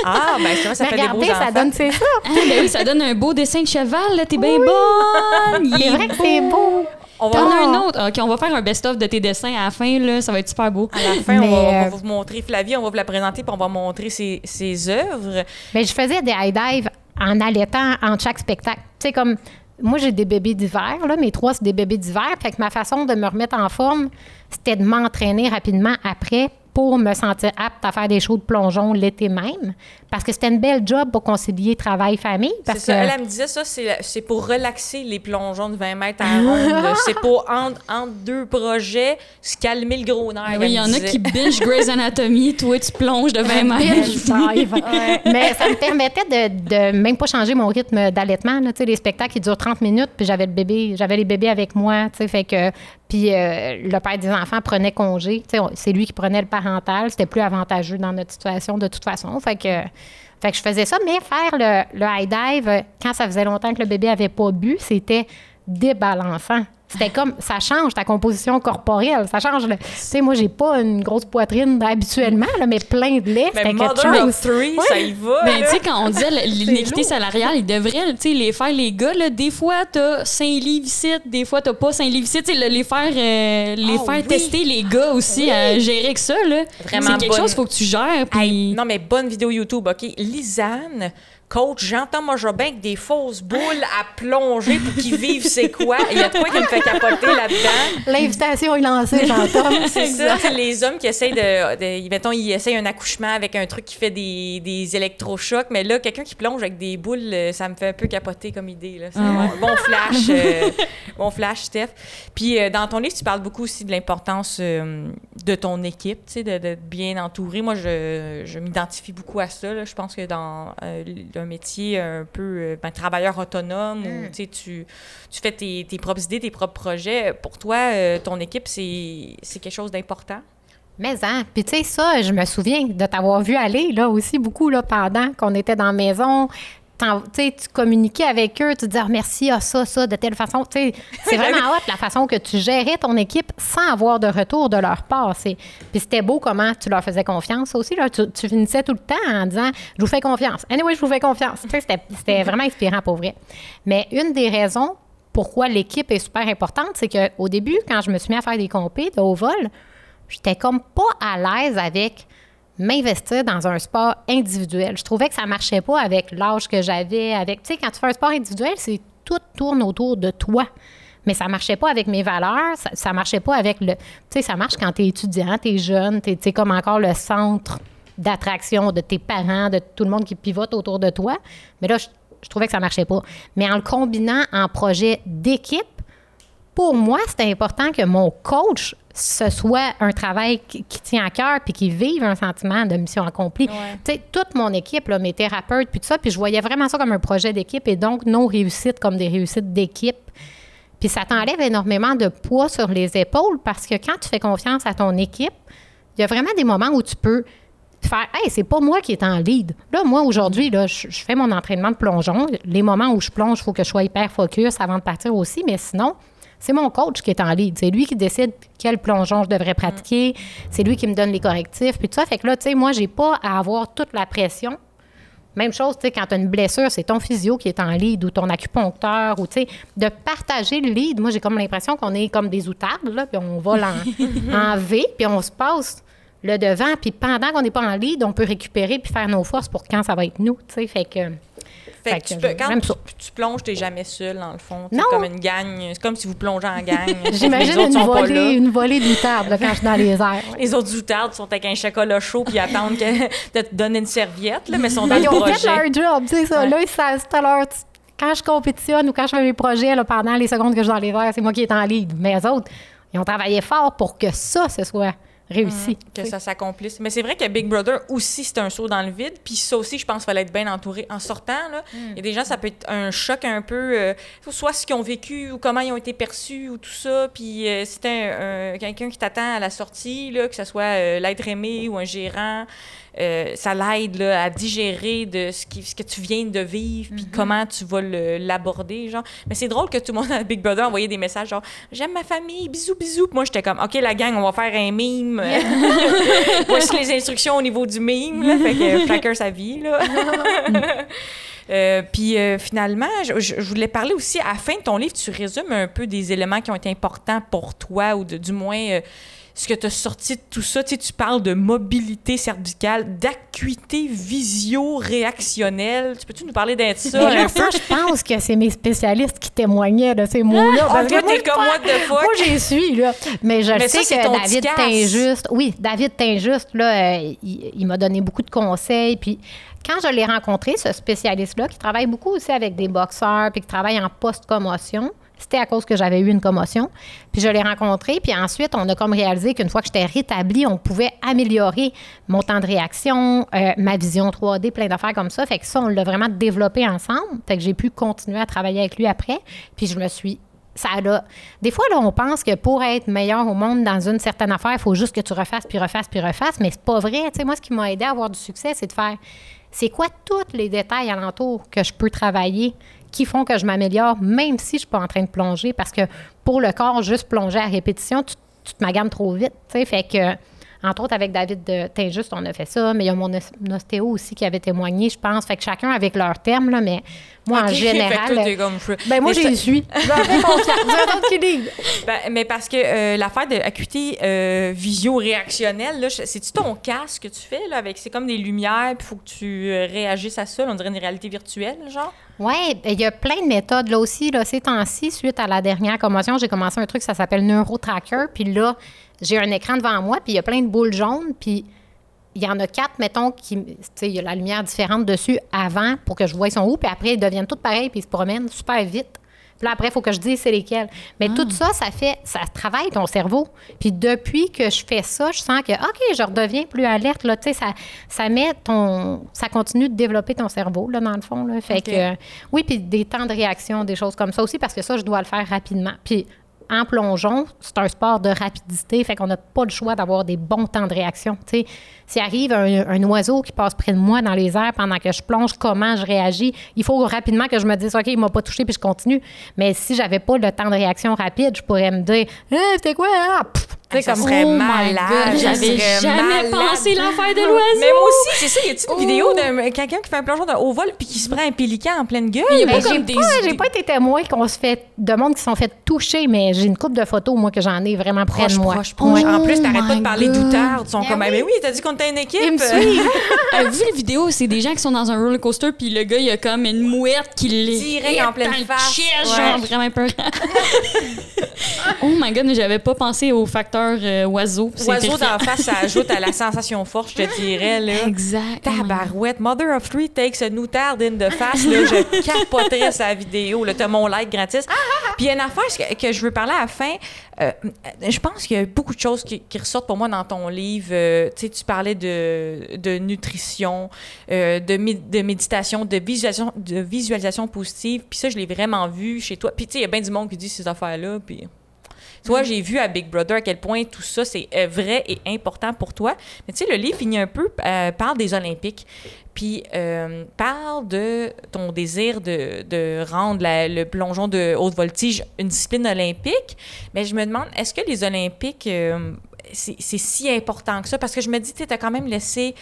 Ah, ben ça Mais fait des beaux regardez, ça enfants. donne c'est ça. Ah, ben oui, ça donne un beau dessin de cheval, là. T'es bien bonne! Il C'est est vrai que c'est beau. On va T'en as Ah. un autre? OK, on va faire un best-of de tes dessins à la fin, là. Ça va être super beau. à la fin, on, va, on va euh, vous montrer Flavie, on va vous la présenter, puis on va montrer ses, ses œuvres. Mais je faisais des high dive en allaitant entre chaque spectacle. Tu sais, comme moi, j'ai des bébés d'hiver, mes trois, c'est des bébés d'hiver. Fait que ma façon de me remettre en forme, c'était de m'entraîner rapidement après pour me sentir apte à faire des shows de plongeon l'été même. Parce que c'était une belle job pour concilier travail-famille. C'est Parce ça. que Elle, elle me disait ça, c'est c'est pour relaxer les plongeons de 20 mètres à ronde. c'est pour, entre, entre deux projets, se calmer le gros nerf. Ah oui, il y en a qui binge Grey's Anatomy. Toi, tu plonges de 20 Binge mètres. Mais ça me permettait de, de même pas changer mon rythme d'allaitement. là. Tu sais, les spectacles, ils durent 30 minutes, puis j'avais le bébé, j'avais les bébés avec moi. tu sais, Fait que, puis euh, le père des enfants prenait congé. C'est lui qui prenait le parental. C'était plus avantageux dans notre situation de toute façon. Fait que, je faisais ça. Mais faire le, high dive, quand ça faisait longtemps que le bébé avait pas bu, c'était débalançant. C'était comme, ça change ta composition corporelle, ça change. le- Tu sais, moi, j'ai pas une grosse poitrine habituellement, là, mais plein de lait, Mais c'était quelque Mother chose. Three, ça y va. Ben, là. tu sais, quand on disait l'inéquité salariale, ils devraient, tu sais, les faire, les gars, là, des fois, t'as 5 livres ici, des fois, t'as pas 5 livres ici, tu sais, le- les faire, euh, les Ah, faire oui. tester, les gars aussi, à gérer que ça, là. Vraiment C'est quelque bonne- chose, faut que tu gères, puis... Hey, non, mais bonne vidéo YouTube, OK? Lisanne, coach Jean-Thomas Jobin avec des fausses boules à plonger pour qu'ils vivent c'est quoi? Il y a de quoi qui me fait capoter là-dedans? L'invitation est lancée, j'entends. C'est ça, c'est les hommes qui essayent de, de- Mettons, ils essayent un accouchement avec un truc qui fait des, des électrochocs, mais là, quelqu'un qui plonge avec des boules, euh, ça me fait un peu capoter comme idée. Là. C'est bon flash, euh, bon flash, Steph. Puis euh, dans ton livre, tu parles beaucoup aussi de l'importance euh, de ton équipe, tu sais, de- d'être bien entouré. Moi, je, je m'identifie beaucoup à ça. là. Je pense que dans euh, un métier un peu euh, ben, travailleur autonome, où tu tu, fais tes, tes propres idées, tes propres projets, pour toi, euh, ton équipe, c'est c'est quelque chose d'important? Mais hein, puis tu sais ça, je me souviens de t'avoir vu aller là aussi beaucoup là pendant qu'on était dans la maison. Tu communiquais avec eux, tu disais Ah, merci à ça, ça, de telle façon. C'est vraiment hot la façon que tu gérais ton équipe sans avoir de retour de leur part. Puis c'était beau comment tu leur faisais confiance aussi. Là. Tu, tu finissais tout le temps en disant Je vous fais confiance. Anyway, je vous fais confiance. C'était, c'était vraiment inspirant pour vrai. Mais une des raisons pourquoi l'équipe est super importante, c'est qu'au début, quand je me suis mis à faire des compés de haut vol, j'étais comme pas à l'aise avec m'investir dans un sport individuel. Je trouvais que ça marchait pas avec l'âge que j'avais, avec tu sais quand tu fais un sport individuel, c'est tout tourne autour de toi. Mais ça marchait pas avec mes valeurs, ça, ça marchait pas avec le tu sais ça marche quand tu es étudiant, tu es jeune, tu es comme encore le centre d'attraction de tes parents, de tout le monde qui pivote autour de toi. Mais là je, je trouvais que ça marchait pas. Mais en le combinant en projet d'équipe, pour moi, c'était important que mon coach, ce soit un travail qui, qui tient à cœur puis qui vive un sentiment de mission accomplie. Ouais. Tu sais, toute mon équipe, là, mes thérapeutes, puis tout ça, puis je voyais vraiment ça comme un projet d'équipe et donc nos réussites comme des réussites d'équipe. Puis ça t'enlève énormément de poids sur les épaules parce que quand tu fais confiance à ton équipe, il y a vraiment des moments où tu peux faire Hey, c'est pas moi qui est en lead. Là, moi, aujourd'hui, là, je, je fais mon entraînement de plongeon. Les moments où je plonge, il faut que je sois hyper focus avant de partir aussi, mais sinon, c'est mon coach qui est en lead. C'est lui qui décide quel plongeon je devrais pratiquer. C'est lui qui me donne les correctifs. Puis tout ça, fait que là, tu sais, moi, j'ai pas à avoir toute la pression. Même chose, tu sais, quand tu as une blessure, c'est ton physio qui est en lead ou ton acupuncteur ou, tu sais, de partager le lead. Moi, j'ai comme l'impression qu'on est comme des outardes, là, puis on vole en, en V, puis on se passe le devant, puis pendant qu'on n'est pas en lead, on peut récupérer puis faire nos forces pour quand ça va être nous, tu sais, fait que... Fait Fait que tu peux, quand tu, tu plonges, t'es jamais seul, dans le fond. Non. comme une gang. C'est comme si vous plongez en gang. J'imagine Les une volée, une volée d'outardes quand je suis dans les airs. Les autres outardes sont avec un chocolat chaud puis attendent que, de te donner une serviette, là, mais sont dans Mais le ils ont projet. fait leur job, tu sais ça. Ouais. Là, ça, c'est à leur... Quand je compétitionne ou quand je fais mes projets, là, pendant les secondes que je suis dans les airs, c'est moi qui est en lead. Mais eux autres, ils ont travaillé fort pour que ça, ce soit réussi. que ça s'accomplisse. Mais c'est vrai que Big Brother aussi, c'est un saut dans le vide. Puis ça aussi, je pense qu'il fallait être bien entouré. En sortant, là, il y a des gens, ça peut être un choc un peu, euh, soit ce qu'ils ont vécu ou comment ils ont été perçus ou tout ça. Puis euh, si quelqu'un qui t'attend à la sortie, là, que ce soit euh, l'être aimé ou un gérant, euh, ça l'aide à digérer de ce, qui, ce que tu viens de vivre, puis comment tu vas l'aborder, genre. Mais c'est drôle que tout le monde à Big Brother envoyait des messages genre « J'aime ma famille, bisous, bisous ». Moi, j'étais comme « OK, la gang, on va faire un mime. Voici les instructions au niveau du mime, là. Fait que chacun sa vie, là. Euh, puis euh, finalement, je, je- je voulais parler aussi, à la fin de ton livre, tu résumes un peu des éléments qui ont été importants pour toi, ou de- du moins euh, ce que tu as sorti de tout ça. Tu sais, tu parles de mobilité cervicale, d'acuité visio-réactionnelle. Tu peux-tu nous parler de ça Mais là, un ça, je pense que c'est mes spécialistes qui témoignaient de ces mots-là. Ah, toi, moi, t'es comme what the fuck? Moi, j'y suis, là. Mais je Mais sais ça, que ton David. Tinjuste, oui, David Tinjuste, là, euh, il, il m'a donné beaucoup de conseils. Puis quand je l'ai rencontré, ce spécialiste-là, qui travaille beaucoup aussi avec des boxeurs, puis qui travaille en post-commotion, c'était à cause que j'avais eu une commotion. Puis je l'ai rencontré, puis ensuite, on a comme réalisé qu'une fois que j'étais rétablie, on pouvait améliorer mon temps de réaction, euh, ma vision 3D, plein d'affaires comme ça. Fait que ça, on l'a vraiment développé ensemble. Fait que j'ai pu continuer à travailler avec lui après. Puis je me suis ça a, des fois, là, on pense que pour être meilleur au monde dans une certaine affaire, il faut juste que tu refasses, puis refasses, puis refasses, mais c'est pas vrai. Tu sais, moi, ce qui m'a aidé à avoir du succès, c'est de faire c'est quoi tous les détails alentour que je peux travailler qui font que je m'améliore, même si je suis pas en train de plonger, parce que pour le corps, juste plonger à répétition, tu, tu te magames trop vite, fait que entre autres, avec David de Tinjuste, on a fait ça, mais il y a mon os- mon ostéo aussi qui avait témoigné, je pense. Fait que chacun avec leur terme, là, mais moi, en Ok, fait que général. ben, moi, ça- suis. J'en fais confiance. Ben, mais parce que euh, l'affaire de acuité euh, visio-réactionnelle, je- c'est-tu ton casque que tu fais, là, avec, c'est comme des lumières, puis il faut que tu euh, réagisses à ça, là, on dirait une réalité virtuelle, genre? Oui, il y a plein de méthodes. Là aussi, là, ces temps-ci, suite à la dernière commotion, j'ai commencé un truc, ça s'appelle NeuroTracker. Puis là, j'ai un écran devant moi, puis il y a plein de boules jaunes. Puis il y en a quatre, mettons, qui, tu sais, il y a la lumière différente dessus avant pour que je vois ils sont où. Puis après, ils deviennent toutes pareilles, puis ils se promènent super vite. Puis là, après, il faut que je dise c'est lesquels. Mais tout ça, ça fait, ça travaille ton cerveau. Puis depuis que je fais ça, je sens que, OK, je redeviens plus alerte. Là, tu sais, ça, ça met ton, ça continue de développer ton cerveau, là, dans le fond. Là. Fait que, oui, puis des temps de réaction, des choses comme ça aussi, parce que ça, je dois le faire rapidement. Puis en plongeon, c'est un sport de rapidité, fait qu'on n'a pas le choix d'avoir des bons temps de réaction. S'il arrive un, oiseau qui passe près de moi dans les airs pendant que je plonge, comment je réagis? Il faut rapidement que je me dise, OK, il m'a pas touché, puis je continue. Mais si j'avais pas le temps de réaction rapide, je pourrais me dire, Hein, c'était quoi? Pff! Tu sais, Ça comme- serait Oh malade. J'avais jamais malade. pensé l'affaire de l'oiseau. Mais moi aussi, c'est ça, y a-tu une Oh. vidéo de quelqu'un qui fait un plongeon de haut vol puis qui se prend un pélican en pleine gueule? J'ai pas, j'ai des- pas été témoin qu'on se fait de monde qui se sont fait toucher, mais j'ai une coupe de photos, moi, que j'en ai vraiment près Proche, de moi. proche, proche. Oh en plus, t'arrêtes pas de parler God. d'outards. Ils sont comme, mais oui, t'as dit qu'on était une équipe. Vu la vidéo? C'est des gens qui sont dans un roller coaster, puis le gars, il a comme une mouette qui les Direct en pleine face. genre vraiment peur. oh my god, mais j'avais pas pensé au facteur euh, oiseau. Oiseau d'en face, ça ajoute à la sensation forte, je te dirais. Là. Exact. Tabarouette, Mother of Three takes a noutard in the face. Là, je capoterais sa vidéo. T'as mon like gratis. Puis il y a une affaire que, que je veux parler à la fin. Euh, je pense qu'il y a beaucoup de choses qui, qui ressortent pour moi dans ton livre. Euh, tu parlais de, de nutrition, euh, de, mé- de méditation, de visualisation, de visualisation positive. Puis ça, je l'ai vraiment vu chez toi. Puis tu sais, il y a bien du monde qui dit ces affaires-là. Puis toi, j'ai vu à Big Brother à quel point tout ça, c'est euh, vrai et important pour toi. Mais tu sais, le livre finit un peu, euh, parle des Olympiques, puis euh, parle de ton désir de, de rendre la- le plongeon de haute voltige une discipline olympique. Mais je me demande, est-ce que les Olympiques, euh, c'est c'est si important que ça? Parce que je me dis, tu as quand même laissé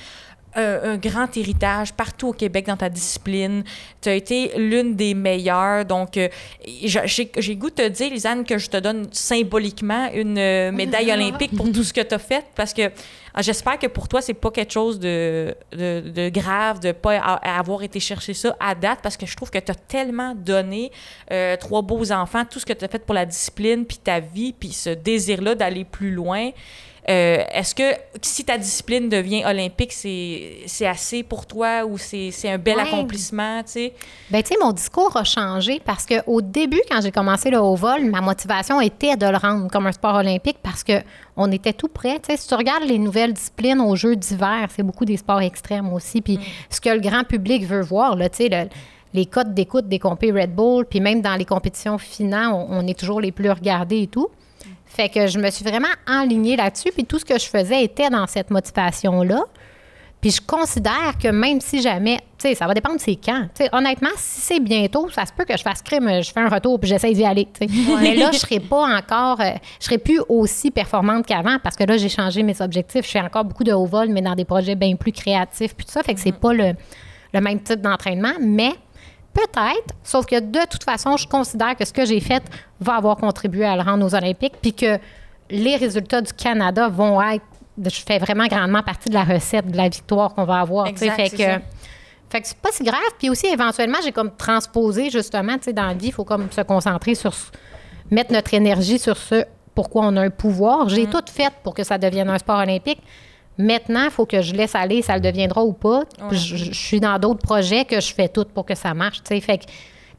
un, un grand héritage partout au Québec dans ta discipline. Tu as été l'une des meilleures. Donc, euh, j'ai goût de te dire, Lisanne, que je te donne symboliquement une euh, médaille olympique pour tout ce que tu as fait parce que ah, j'espère que pour toi, c'est pas quelque chose de, de, de grave de pas a- avoir été chercher ça à date parce que je trouve que tu as tellement donné euh, trois beaux enfants, tout ce que tu as fait pour la discipline, puis ta vie, puis ce désir-là d'aller plus loin. Euh, Est-ce que si ta discipline devient olympique, c'est assez pour toi ou c'est un bel Ouais. accomplissement, tu sais? Ben, tu sais, mon discours a changé parce qu'au début, quand j'ai commencé le haut vol, ma motivation était de le rendre comme un sport olympique parce que on était tout prêt. Tu sais, si tu regardes les nouvelles disciplines aux Jeux d'hiver, c'est beaucoup des sports extrêmes aussi. Puis ce que le grand public veut voir, là, tu sais, le- les codes d'écoute des compés Red Bull, puis même dans les compétitions finales, on, on est toujours les plus regardés et tout. Fait que je me suis vraiment enlignée là-dessus, puis tout ce que je faisais était dans cette motivation-là. Puis je considère que même si jamais, tu sais, ça va dépendre de c'est quand. Tu sais, honnêtement, si c'est bientôt, ça se peut que je fasse crime, je fais un retour puis j'essaie d'y aller. tu sais. Mais là, je serai pas encore, euh, je serai plus aussi performante qu'avant parce que là, j'ai changé mes objectifs. Je fais encore beaucoup de haut vol, mais dans des projets bien plus créatifs puis tout ça. Fait que c'est pas le, le même type d'entraînement, mais peut-être. Sauf que de toute façon, je considère que ce que j'ai fait va avoir contribué à le rendre aux Olympiques, puis que les résultats du Canada vont être. Je fais vraiment grandement partie de la recette de la victoire qu'on va avoir. Exact, fait c'est que, ça. fait que c'est pas si grave. Puis aussi, éventuellement, j'ai comme transposé justement, tu sais, dans la vie, il faut comme se concentrer sur mettre notre énergie sur ce pourquoi on a un pouvoir. Mm. J'ai tout fait pour que ça devienne un sport olympique. Maintenant, il faut que je laisse aller, ça le deviendra ou pas. Je, je- je suis dans d'autres projets que je fais tout pour que ça marche. Fait que-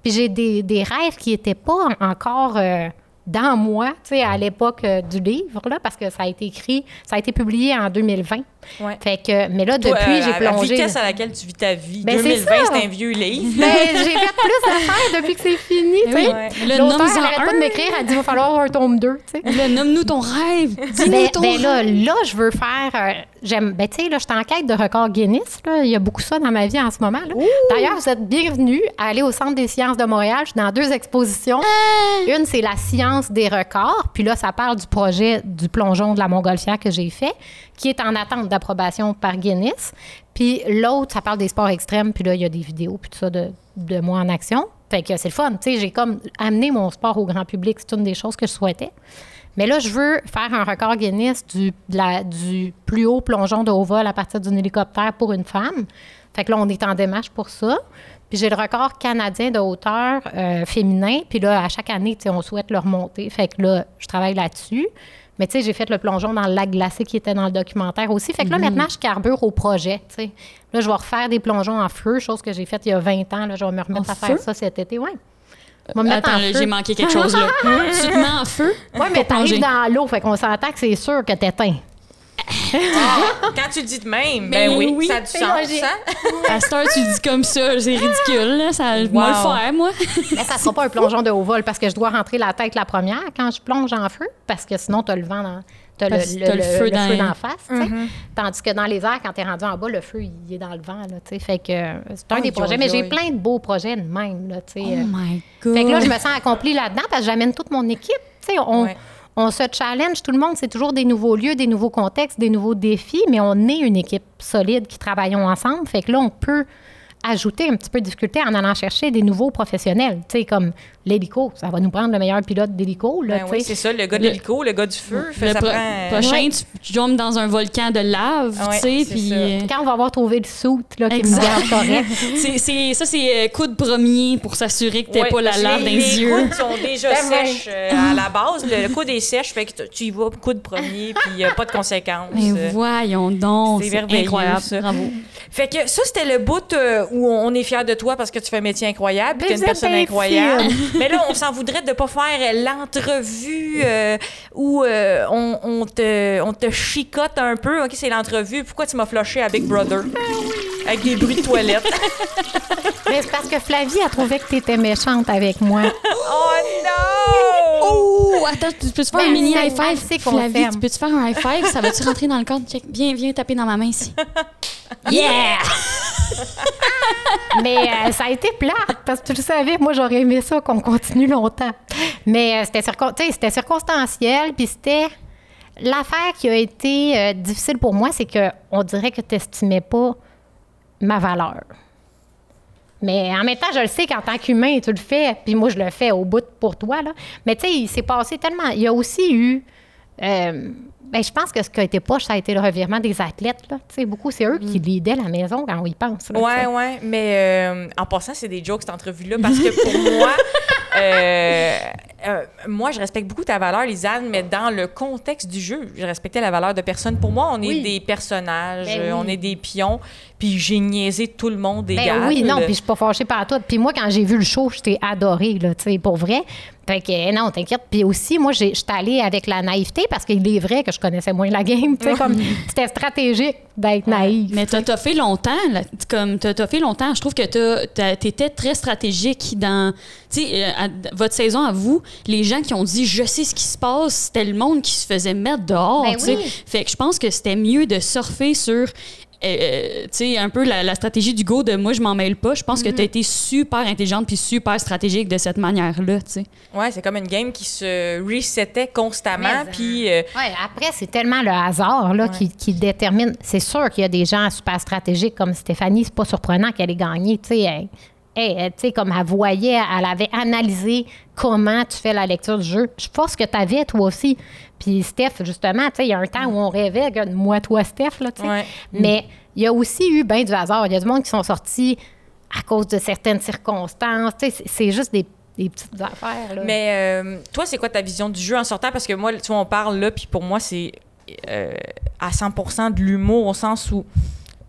puis j'ai des, des rêves qui n'étaient pas en- encore euh, dans moi, tu sais, à l'époque euh, du livre, là, parce que ça a été écrit, ça a été publié en 2020. Ouais. Fait que, mais là, Toi, depuis, euh, j'ai à La plongé. vitesse à laquelle tu vis ta vie. Ben, c'est 2020, ça. c'est un vieux livre. Ben, j'ai fait plus d'affaires depuis que c'est fini. tu sais. Ouais. L'auteur, nomme-en elle arrête pas de m'écrire, elle dit il va falloir un tome 2. Tu sais. Là, nomme-nous ton rêve. Dis-nous Ben, ton ben là, rêve. là, je veux faire. J'aime. Ben, tu sais, là, je suis en quête de record Guinness. Là. Il y a beaucoup ça dans ma vie en ce moment. D'ailleurs, vous êtes bienvenus à aller au Centre des sciences de Montréal. Je suis dans deux expositions. Une, c'est la science des records. Puis là, ça parle du projet du plongeon de la Montgolfière que j'ai fait, qui est en attente d'approbation par Guinness. Puis l'autre, ça parle des sports extrêmes. Puis là, il y a des vidéos, puis tout ça de, de moi en action. Fait que c'est le fun. Tu sais, j'ai comme amené mon sport au grand public. C'est une des choses que je souhaitais. Mais là, je veux faire un record Guinness du, de la- du plus haut plongeon de haut vol à partir d'un hélicoptère pour une femme. Fait que là, on est en démarche pour ça. Puis j'ai le record canadien de hauteur euh, féminin. Puis là, à chaque année, on souhaite le remonter. Fait que là, je travaille là-dessus. Mais tu sais, j'ai fait le plongeon dans le lac glacé qui était dans le documentaire aussi. Fait que là, maintenant, je carbure au projet, tu sais. Là, je vais refaire des plongeons en feu, chose que j'ai faite il y a 20 ans. Là, je vais me remettre En à faire ça cet été, ouais. Attends, j'ai manqué quelque chose là. tu te mets en feu. Oui, mais t'arrives dans l'eau, fait qu'on s'entend que c'est sûr que t'éteins. Quand tu le dis de même, ben Mais oui, oui. ça a du sens, logique. hein? À cette heure, tu dis comme ça, c'est ridicule. Là. Ça, Wow. le faire, moi. Mais ça sera pas un plongeon de haut vol parce que je dois rentrer la tête la première quand je plonge en feu parce que sinon, t'as le vent dans. T'as le, le- t'as le le- feu d'en face, sais. Tandis que dans les airs, quand t'es rendu en bas, le feu, il est dans le vent, là. Fait que euh, c'est un Aïe, des projets. Mais j'ai plein de beaux projets de même, là. Oh euh. my God. Fait que là, je me sens accomplie là-dedans parce que j'amène toute mon équipe. On, Ouais. on se challenge tout le monde. C'est toujours des nouveaux lieux, des nouveaux contextes, des nouveaux défis, mais on est une équipe solide qui travaillons ensemble. Fait que là, on peut ajouter un petit peu de difficulté en allant chercher des nouveaux professionnels. Tu sais, comme l'hélico. Ça va nous prendre le meilleur pilote d'hélico, là, Ben tu oui, sais. c'est ça, le gars de Le- l'hélico, le gars du feu. fait, Le ça pro- prend... euh, prochain, Ouais. tu, tu jumps dans un volcan de lave, Ouais, tu sais, puis... euh, Quand on va avoir trouvé le soute là, qui Exact. nous garde correct. ça, c'est euh, coup de premier pour s'assurer que t'aies Ouais, pas la lave dans les, les les yeux. coudes sont déjà sèches euh, à la base. Le, le coude est sèche, fait que tu- y vas coude premier, puis il n'y a pas de conséquences. Mais Euh, voyons donc, c'est incroyable. ça. Bravo. Fait que ça, c'était le bout euh, où on est fier de toi parce que tu fais un métier incroyable, puis Mais t'es une personne incroyable. Mais là, on s'en voudrait de pas faire l'entrevue euh, où euh, on, on te, on te chicote un peu. OK, c'est l'entrevue. Pourquoi tu m'as flushé à Big Brother? Avec des bruits de toilette. Mais c'est parce que Flavie a trouvé que tu étais méchante avec moi. oh non! Oh, attends, tu peux-tu faire Ben, un mini c'est- high five? c'est qu'on Flavie, tu peux-tu faire un high five? Ça va-tu rentrer dans le cadre? Check. Viens, viens taper dans ma main ici. Yeah! Mais euh, ça a été plate parce que tu le savais, moi j'aurais aimé ça qu'on continue longtemps. Mais euh, c'était circon- circonstanciel, puis c'était l'affaire qui a été euh, difficile pour moi, c'est que on dirait que tu n'estimais pas ma valeur. Mais en même temps, je le sais qu'en tant qu'humain, tu le fais, puis moi je le fais au bout pour toi là. Mais tu sais, il s'est passé tellement, il y a aussi eu ben, je pense que ce qui a été poche, ça a été le revirement des athlètes. Là. Beaucoup, c'est eux qui lidaient la maison quand on y pense. Ouais, ouais, mais euh, en passant, c'est des jokes cette entrevue-là parce que pour moi, euh, euh, moi, je respecte beaucoup ta valeur, Lisanne, mais dans le contexte du jeu, je respectais la valeur de personne. Pour moi, on est Oui. des personnages, Ben oui. on est des pions, puis j'ai niaisé tout le monde Ben égal. oui, non, puis je suis pas fâchée par toi. Puis moi, quand j'ai vu le show, je t'ai adoré, là, tu sais, pour vrai. Fait que, eh, non, t'inquiète. Puis aussi, moi, j'étais allée avec la naïveté parce qu'il est vrai que je connaissais moins la game. Comme, c'était stratégique d'être naïf. Mais t'as t'as fait longtemps, là, comme t'as t'as fait longtemps. Je trouve que t'étais très stratégique dans, tu sais, euh, votre saison à vous. Les gens qui ont dit, je sais ce qui se passe, c'était le monde qui se faisait mettre dehors. Ben oui. Fait que je pense que c'était mieux de surfer sur. Euh, tu sais, un peu la, la stratégie du go de moi, je m'en mêle pas. Je pense que tu as été super intelligente puis super stratégique de cette manière-là, tu sais. Ouais, c'est comme une game qui se resetait constamment, puis euh, Ouais, après, c'est tellement le hasard là, qui, qui détermine. C'est sûr qu'il y a des gens super stratégiques comme Stéphanie, c'est pas surprenant qu'elle ait gagné. Tu sais, elle- elle- elle, tu sais, comme elle voyait, elle avait analysé comment tu fais la lecture du jeu. Je pense que tu avais toi aussi. Puis Steph, justement, tu sais, il y a un temps où on rêvait, regarde, moi, toi, Steph, là, tu sais. Ouais. Mais il y a aussi eu bien du hasard. Il y a du monde qui sont sortis à cause de certaines circonstances. Tu sais, c'est- c'est juste des, des petites affaires. Là. Mais euh, toi, c'est quoi ta vision du jeu en sortant? Parce que moi, tu vois, on parle là, puis pour moi, c'est euh, à 100% de l'humour au sens où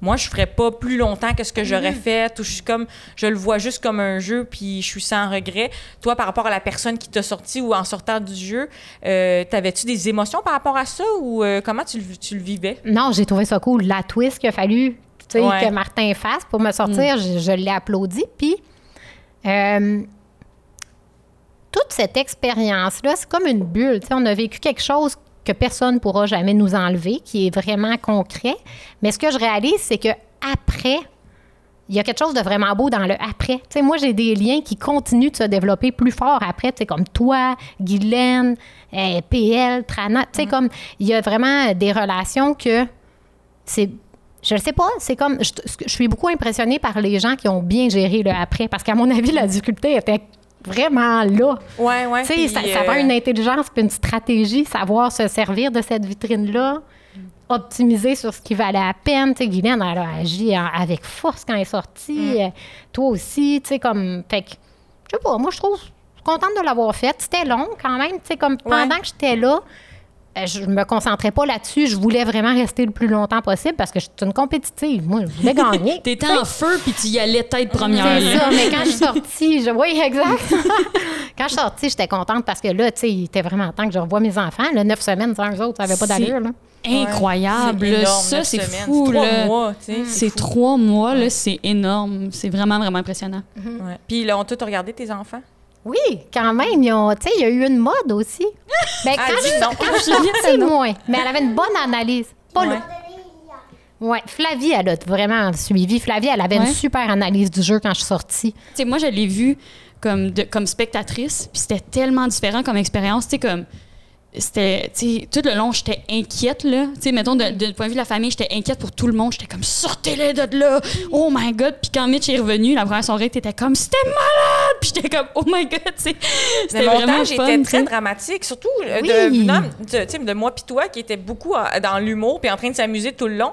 moi, je ferais pas plus longtemps que ce que j'aurais fait. Ou je suis comme, je le vois juste comme un jeu, puis je suis sans regret. Toi, par rapport à la personne qui t'a sorti ou en sortant du jeu, euh, t'avais-tu des émotions par rapport à ça ou euh, comment tu le, tu le vivais? Non, j'ai trouvé ça cool. La twist qu'il a fallu Ouais. que Martin fasse pour me sortir, je, je l'ai applaudi. Puis, euh, toute cette expérience-là, c'est comme une bulle. on a vécu quelque chose que personne ne pourra jamais nous enlever, qui est vraiment concret. Mais ce que je réalise, c'est que après, il y a quelque chose de vraiment beau dans le après. Tu sais, moi, j'ai des liens qui continuent de se développer plus fort après, comme toi, Guylaine, euh, PL, Trana. Sais, comme, il y a vraiment des relations que c'est. Je ne sais pas, c'est comme. Je, je suis beaucoup impressionnée par les gens qui ont bien géré le après, parce qu'à mon avis, la difficulté était vraiment là. Ouais, ouais. Tu sais, ça, ça euh, prend une intelligence puis une stratégie, savoir se servir de cette vitrine-là, optimiser sur ce qui valait la peine. Tu sais, Guylaine, elle a agi en- avec force quand elle est sortie. Euh, Toi aussi, tu sais, comme... Fait que, je sais pas, moi, je trouve... Contente de l'avoir faite. C'était long, quand même. Tu sais, comme pendant que j'étais là, euh, je me concentrais pas là-dessus. Je voulais vraiment rester le plus longtemps possible parce que je suis une compétitive. Moi, je voulais gagner. T'étais en feu, puis tu y allais tête première. C'est ça, mais quand je suis sortie, je... oui, exact. quand je suis sortie, j'étais contente parce que là, tu sais, il était vraiment temps que je revoie mes enfants. Là, neuf semaines sans eux autres, ça n'avait pas C'est d'allure. là. Incroyable. c'est énorme, ça, c'est semaines. fou. Trois là. mois, tu sais, C'est fou. trois mois, là, c'est énorme. C'est vraiment, vraiment impressionnant. Ouais. Puis là, ont tous regardé tes enfants? Oui, quand même. ils ont- il y a eu une mode aussi. Ben, Ah, quand je, quand je suis sortie, moins. Mais elle avait une bonne analyse. Pas Ouais. Ouais, Flavie, elle a vraiment suivi. Flavie, elle avait Ouais. une super analyse du jeu quand je suis sortie. Tu sais, moi, je l'ai vu comme, de- comme spectatrice, puis c'était tellement différent comme expérience. Tu sais, comme. C'était, tout le long, j'étais inquiète, là. Tu sais, mettons, de, de- du point de vue de la famille, j'étais inquiète pour tout le monde. J'étais comme, sortez-les de là! Oh my God! Puis quand Mitch est revenu, la première soirée, t'étais comme, c'était malade! Puis j'étais comme, oh my God! C'était Le vraiment était tu très dramatique, surtout euh, Oui. de, de, moi puis toi qui était beaucoup euh, dans l'humour puis en train de s'amuser tout le long.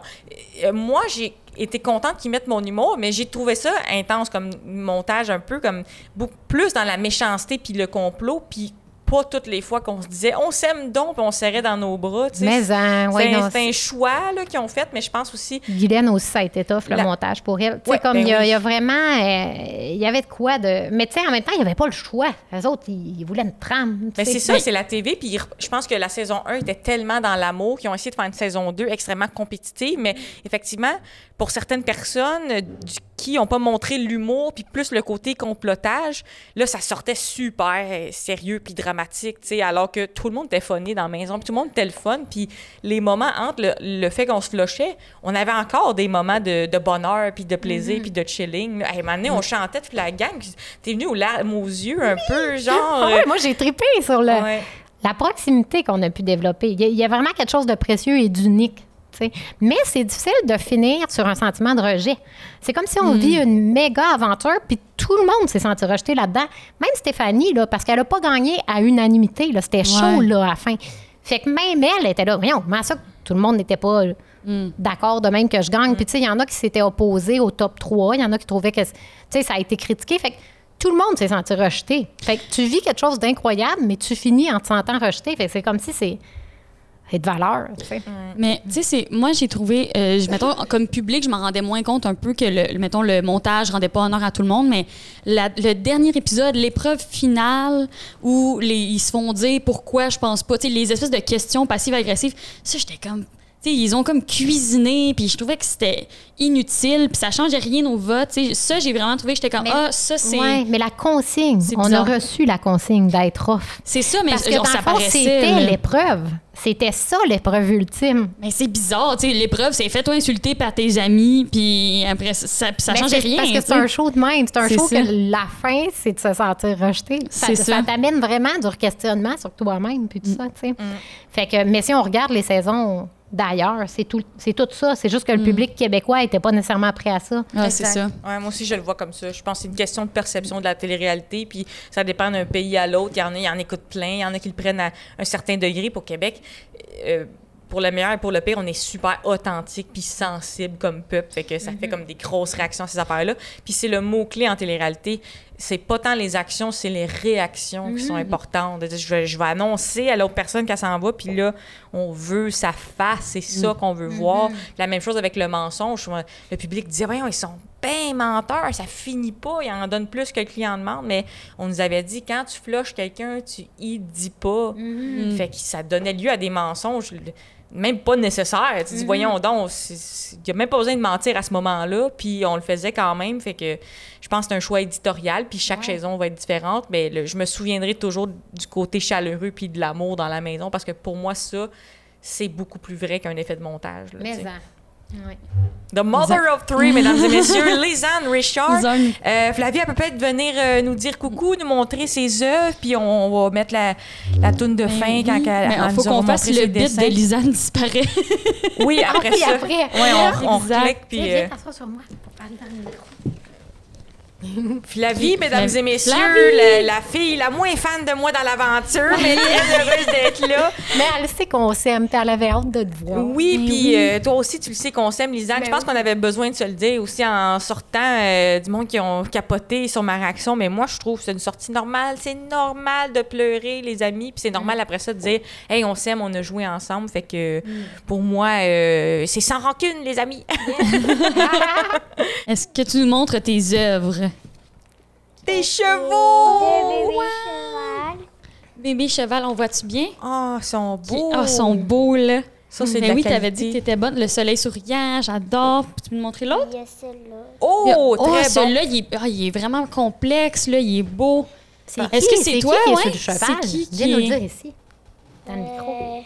Euh, moi, j'ai été contente qu'ils mettent mon humour, mais j'ai trouvé ça intense comme montage un peu comme beaucoup plus dans la méchanceté puis le complot puis pas toutes les fois qu'on se disait on s'aime donc puis on se serrait dans nos bras. tu sais. Mais, hein, ouais, c'est non, un, c'est un choix là, qu'ils ont fait, mais je pense aussi Guylaine aussi, ça a été tough, le La- montage pour elle. Tu sais, Ouais, comme ben il y, a- oui. il y a vraiment. euh, Il y avait de quoi de. Mais tu sais, en même temps, il n'y avait pas le choix. Les autres, ils, ils voulaient une trame. Ben, sais. c'est ça, c'est la TV. Puis je pense que la saison 1 était tellement dans l'amour qu'ils ont essayé de faire une saison 2 extrêmement compétitive. Mais effectivement, pour certaines personnes euh, du- qui n'ont pas montré l'humour, puis plus le côté complotage, là, ça sortait super euh, sérieux puis dramatique, tu sais, alors que tout le monde était funné dans la maison, puis tout le monde était le fun. Puis les moments entre le, le fait qu'on se flochait, on avait encore des moments de, de bonheur, puis de plaisir, puis de chilling. à un moment donné, on chantait toute la gang, t'es venu aux larmes aux yeux un peu, genre... Ouais, moi, j'ai trippé sur le, Ouais. la proximité qu'on a pu développer. Il y, a, il y a vraiment quelque chose de précieux et d'unique. Mais c'est difficile de finir sur un sentiment de rejet. C'est comme si on vit une méga aventure, puis tout le monde s'est senti rejeté là-dedans. Même Stéphanie, là, parce qu'elle n'a pas gagné à unanimité. là. C'était chaud Ouais. là, à la fin. Fait que même elle était là. Voyons, comment ça tout le monde n'était pas d'accord de même que je gagne? Puis tu sais, il y en a qui s'étaient opposés au top 3. Il y en a qui trouvaient que tu sais, ça a été critiqué. Fait que tout le monde s'est senti rejeté. Fait que tu vis quelque chose d'incroyable, mais tu finis en te sentant rejeté. Fait que c'est comme si c'est c'est de valeur. tu sais. Mais tu sais, c'est moi j'ai trouvé, euh, je- mettons comme public, je m'en rendais moins compte un peu que le, mettons le montage rendait pas honneur à tout le monde, mais la- le dernier épisode, l'épreuve finale où les, ils se font dire pourquoi je pense pas, tu sais les espèces de questions passives agressives, ça j'étais comme ils ont comme cuisiné, puis je trouvais que c'était inutile, puis ça changeait rien au vote. Ça, j'ai vraiment trouvé que j'étais comme, Mais- ah, ça, c'est Ouais, mais la consigne, on a reçu la consigne d'être off. c'est ça, mais Parce que genre, dans ça fond, c'était l'épreuve. C'était ça l'épreuve ultime. Mais c'est bizarre, tu sais, l'épreuve, c'est fais-toi insulter par tes amis, puis après, ça, ça, ça changeait c'est rien. Parce que c'est un show de même. C'est un show ça. que la fin, c'est de se sentir rejeté. Ça, ça ça. t'amène vraiment du questionnement sur toi-même, puis tout ça, tu sais. Fait que, mais si on regarde les saisons d'ailleurs, c'est tout, c'est tout ça. C'est juste que le public québécois n'était pas nécessairement prêt à ça. C'est ça. Ouais, moi aussi, je le vois comme ça. Je pense que c'est une question de perception de la télé-réalité, puis ça dépend d'un pays à l'autre. Il y en a, il y en écoutent plein, il y en a qui le prennent à un certain degré. Pour Québec, euh, pour le meilleur et pour le pire, on est super authentique puis sensible comme peuple. Fait que ça fait comme des grosses réactions à ces affaires-là. Puis c'est le mot-clé en télé-réalité. C'est pas tant les actions, c'est les réactions qui sont importantes. Je vais, je vais annoncer à l'autre personne qu'elle s'en va, puis là, on veut sa face, c'est ça qu'on veut voir. La même chose avec le mensonge. Le public disait, voyons, ils sont bien menteurs, ça finit pas, ils en donnent plus que le client demande, mais on nous avait dit, quand tu flushes quelqu'un, tu y dis pas. Fait que ça donnait lieu à des mensonges. Même pas nécessaire. Tu dis, voyons donc, il n'y a même pas besoin de mentir à ce moment-là, puis on le faisait quand même. Fait que je pense que c'est un choix éditorial, puis chaque saison va être différente, mais le- je me souviendrai toujours du côté chaleureux puis de l'amour dans la maison, parce que pour moi, ça, c'est beaucoup plus vrai qu'un effet de montage. là, Mais Ouais. The Mother of Three, mesdames et messieurs, Lisanne Richard. Lisanne. Euh, Flavie, elle peut peut-être venir euh, nous dire coucou, nous montrer ses œuvres, puis on, va mettre la, la toune de fin quand elle, Mais elle il faut nous aura qu'on fasse le bit dessins. de Lisanne disparaît. Oui, après oui, ça. après. Ouais, on, on clique, puis... Viens, euh, sur moi pour parler dans le micro. Flavie, mesdames Flavie. et messieurs, la, la fille la moins fan de moi dans l'aventure, mais très heureuse d'être là. Mais elle sait qu'on s'aime, puis elle avait hâte de te voir. Oui, puis oui. euh, toi aussi, tu le sais qu'on s'aime, Lisanne. Ben Je pense oui. qu'on avait besoin de se le dire aussi en sortant euh, du monde qui ont capoté sur ma réaction. Mais moi, je trouve que c'est une sortie normale. C'est normal de pleurer, les amis. Puis c'est normal après ça de dire Hey, on s'aime, on a joué ensemble. Fait que pour moi, euh, c'est sans rancune, les amis. Est-ce que tu nous montres tes œuvres? Des chevaux! bébé cheval. Bébé cheval, on voit-tu bien? Ah, ils sont beaux. Ah, ils sont beaux, là. Ça, c'est la oui, qualité. t'avais dit que t'étais bonne. Le soleil souriant, j'adore. Tu peux me montrer l'autre? Il y a celui-là. Oh, oh, très bon. celui-là, il, est- ah, il est vraiment complexe, là. Il est beau. C'est Est-ce qui? que c'est toi, qui est ouais? sur le cheval? C'est qui qui Viens nous dire ici, dans le micro. Euh,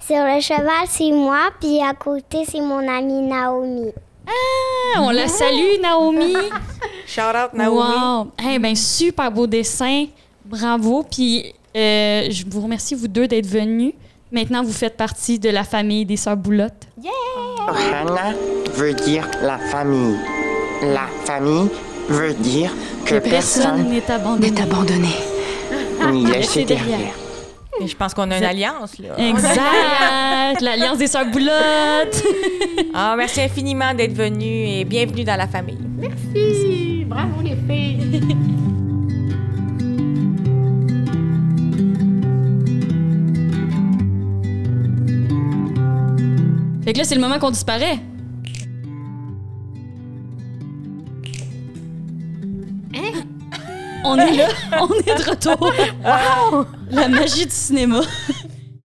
sur le cheval, c'est moi, puis à côté, c'est mon amie Naomi. Ah, on la salue, Naomi. Shout out, Naomi. Wow. Eh ben, super beau dessin. Bravo. Puis, euh, je vous remercie, vous deux, d'être venus. Maintenant, vous faites partie de la famille des Sœurs Boulottes. Ohana veut dire la famille. La famille veut dire que, Que personne personne n'est abandonné. N'est abandonné. n'y laissé Laissé derrière. derrière. Et je pense qu'on a une alliance, là. Exact. L'Alliance des Sœurs Boulottes. Ah, merci infiniment d'être venu et bienvenue dans la famille. Merci! Bravo les filles! fait que là, c'est le moment qu'on disparaît. On est là, on est de retour. La magie du cinéma.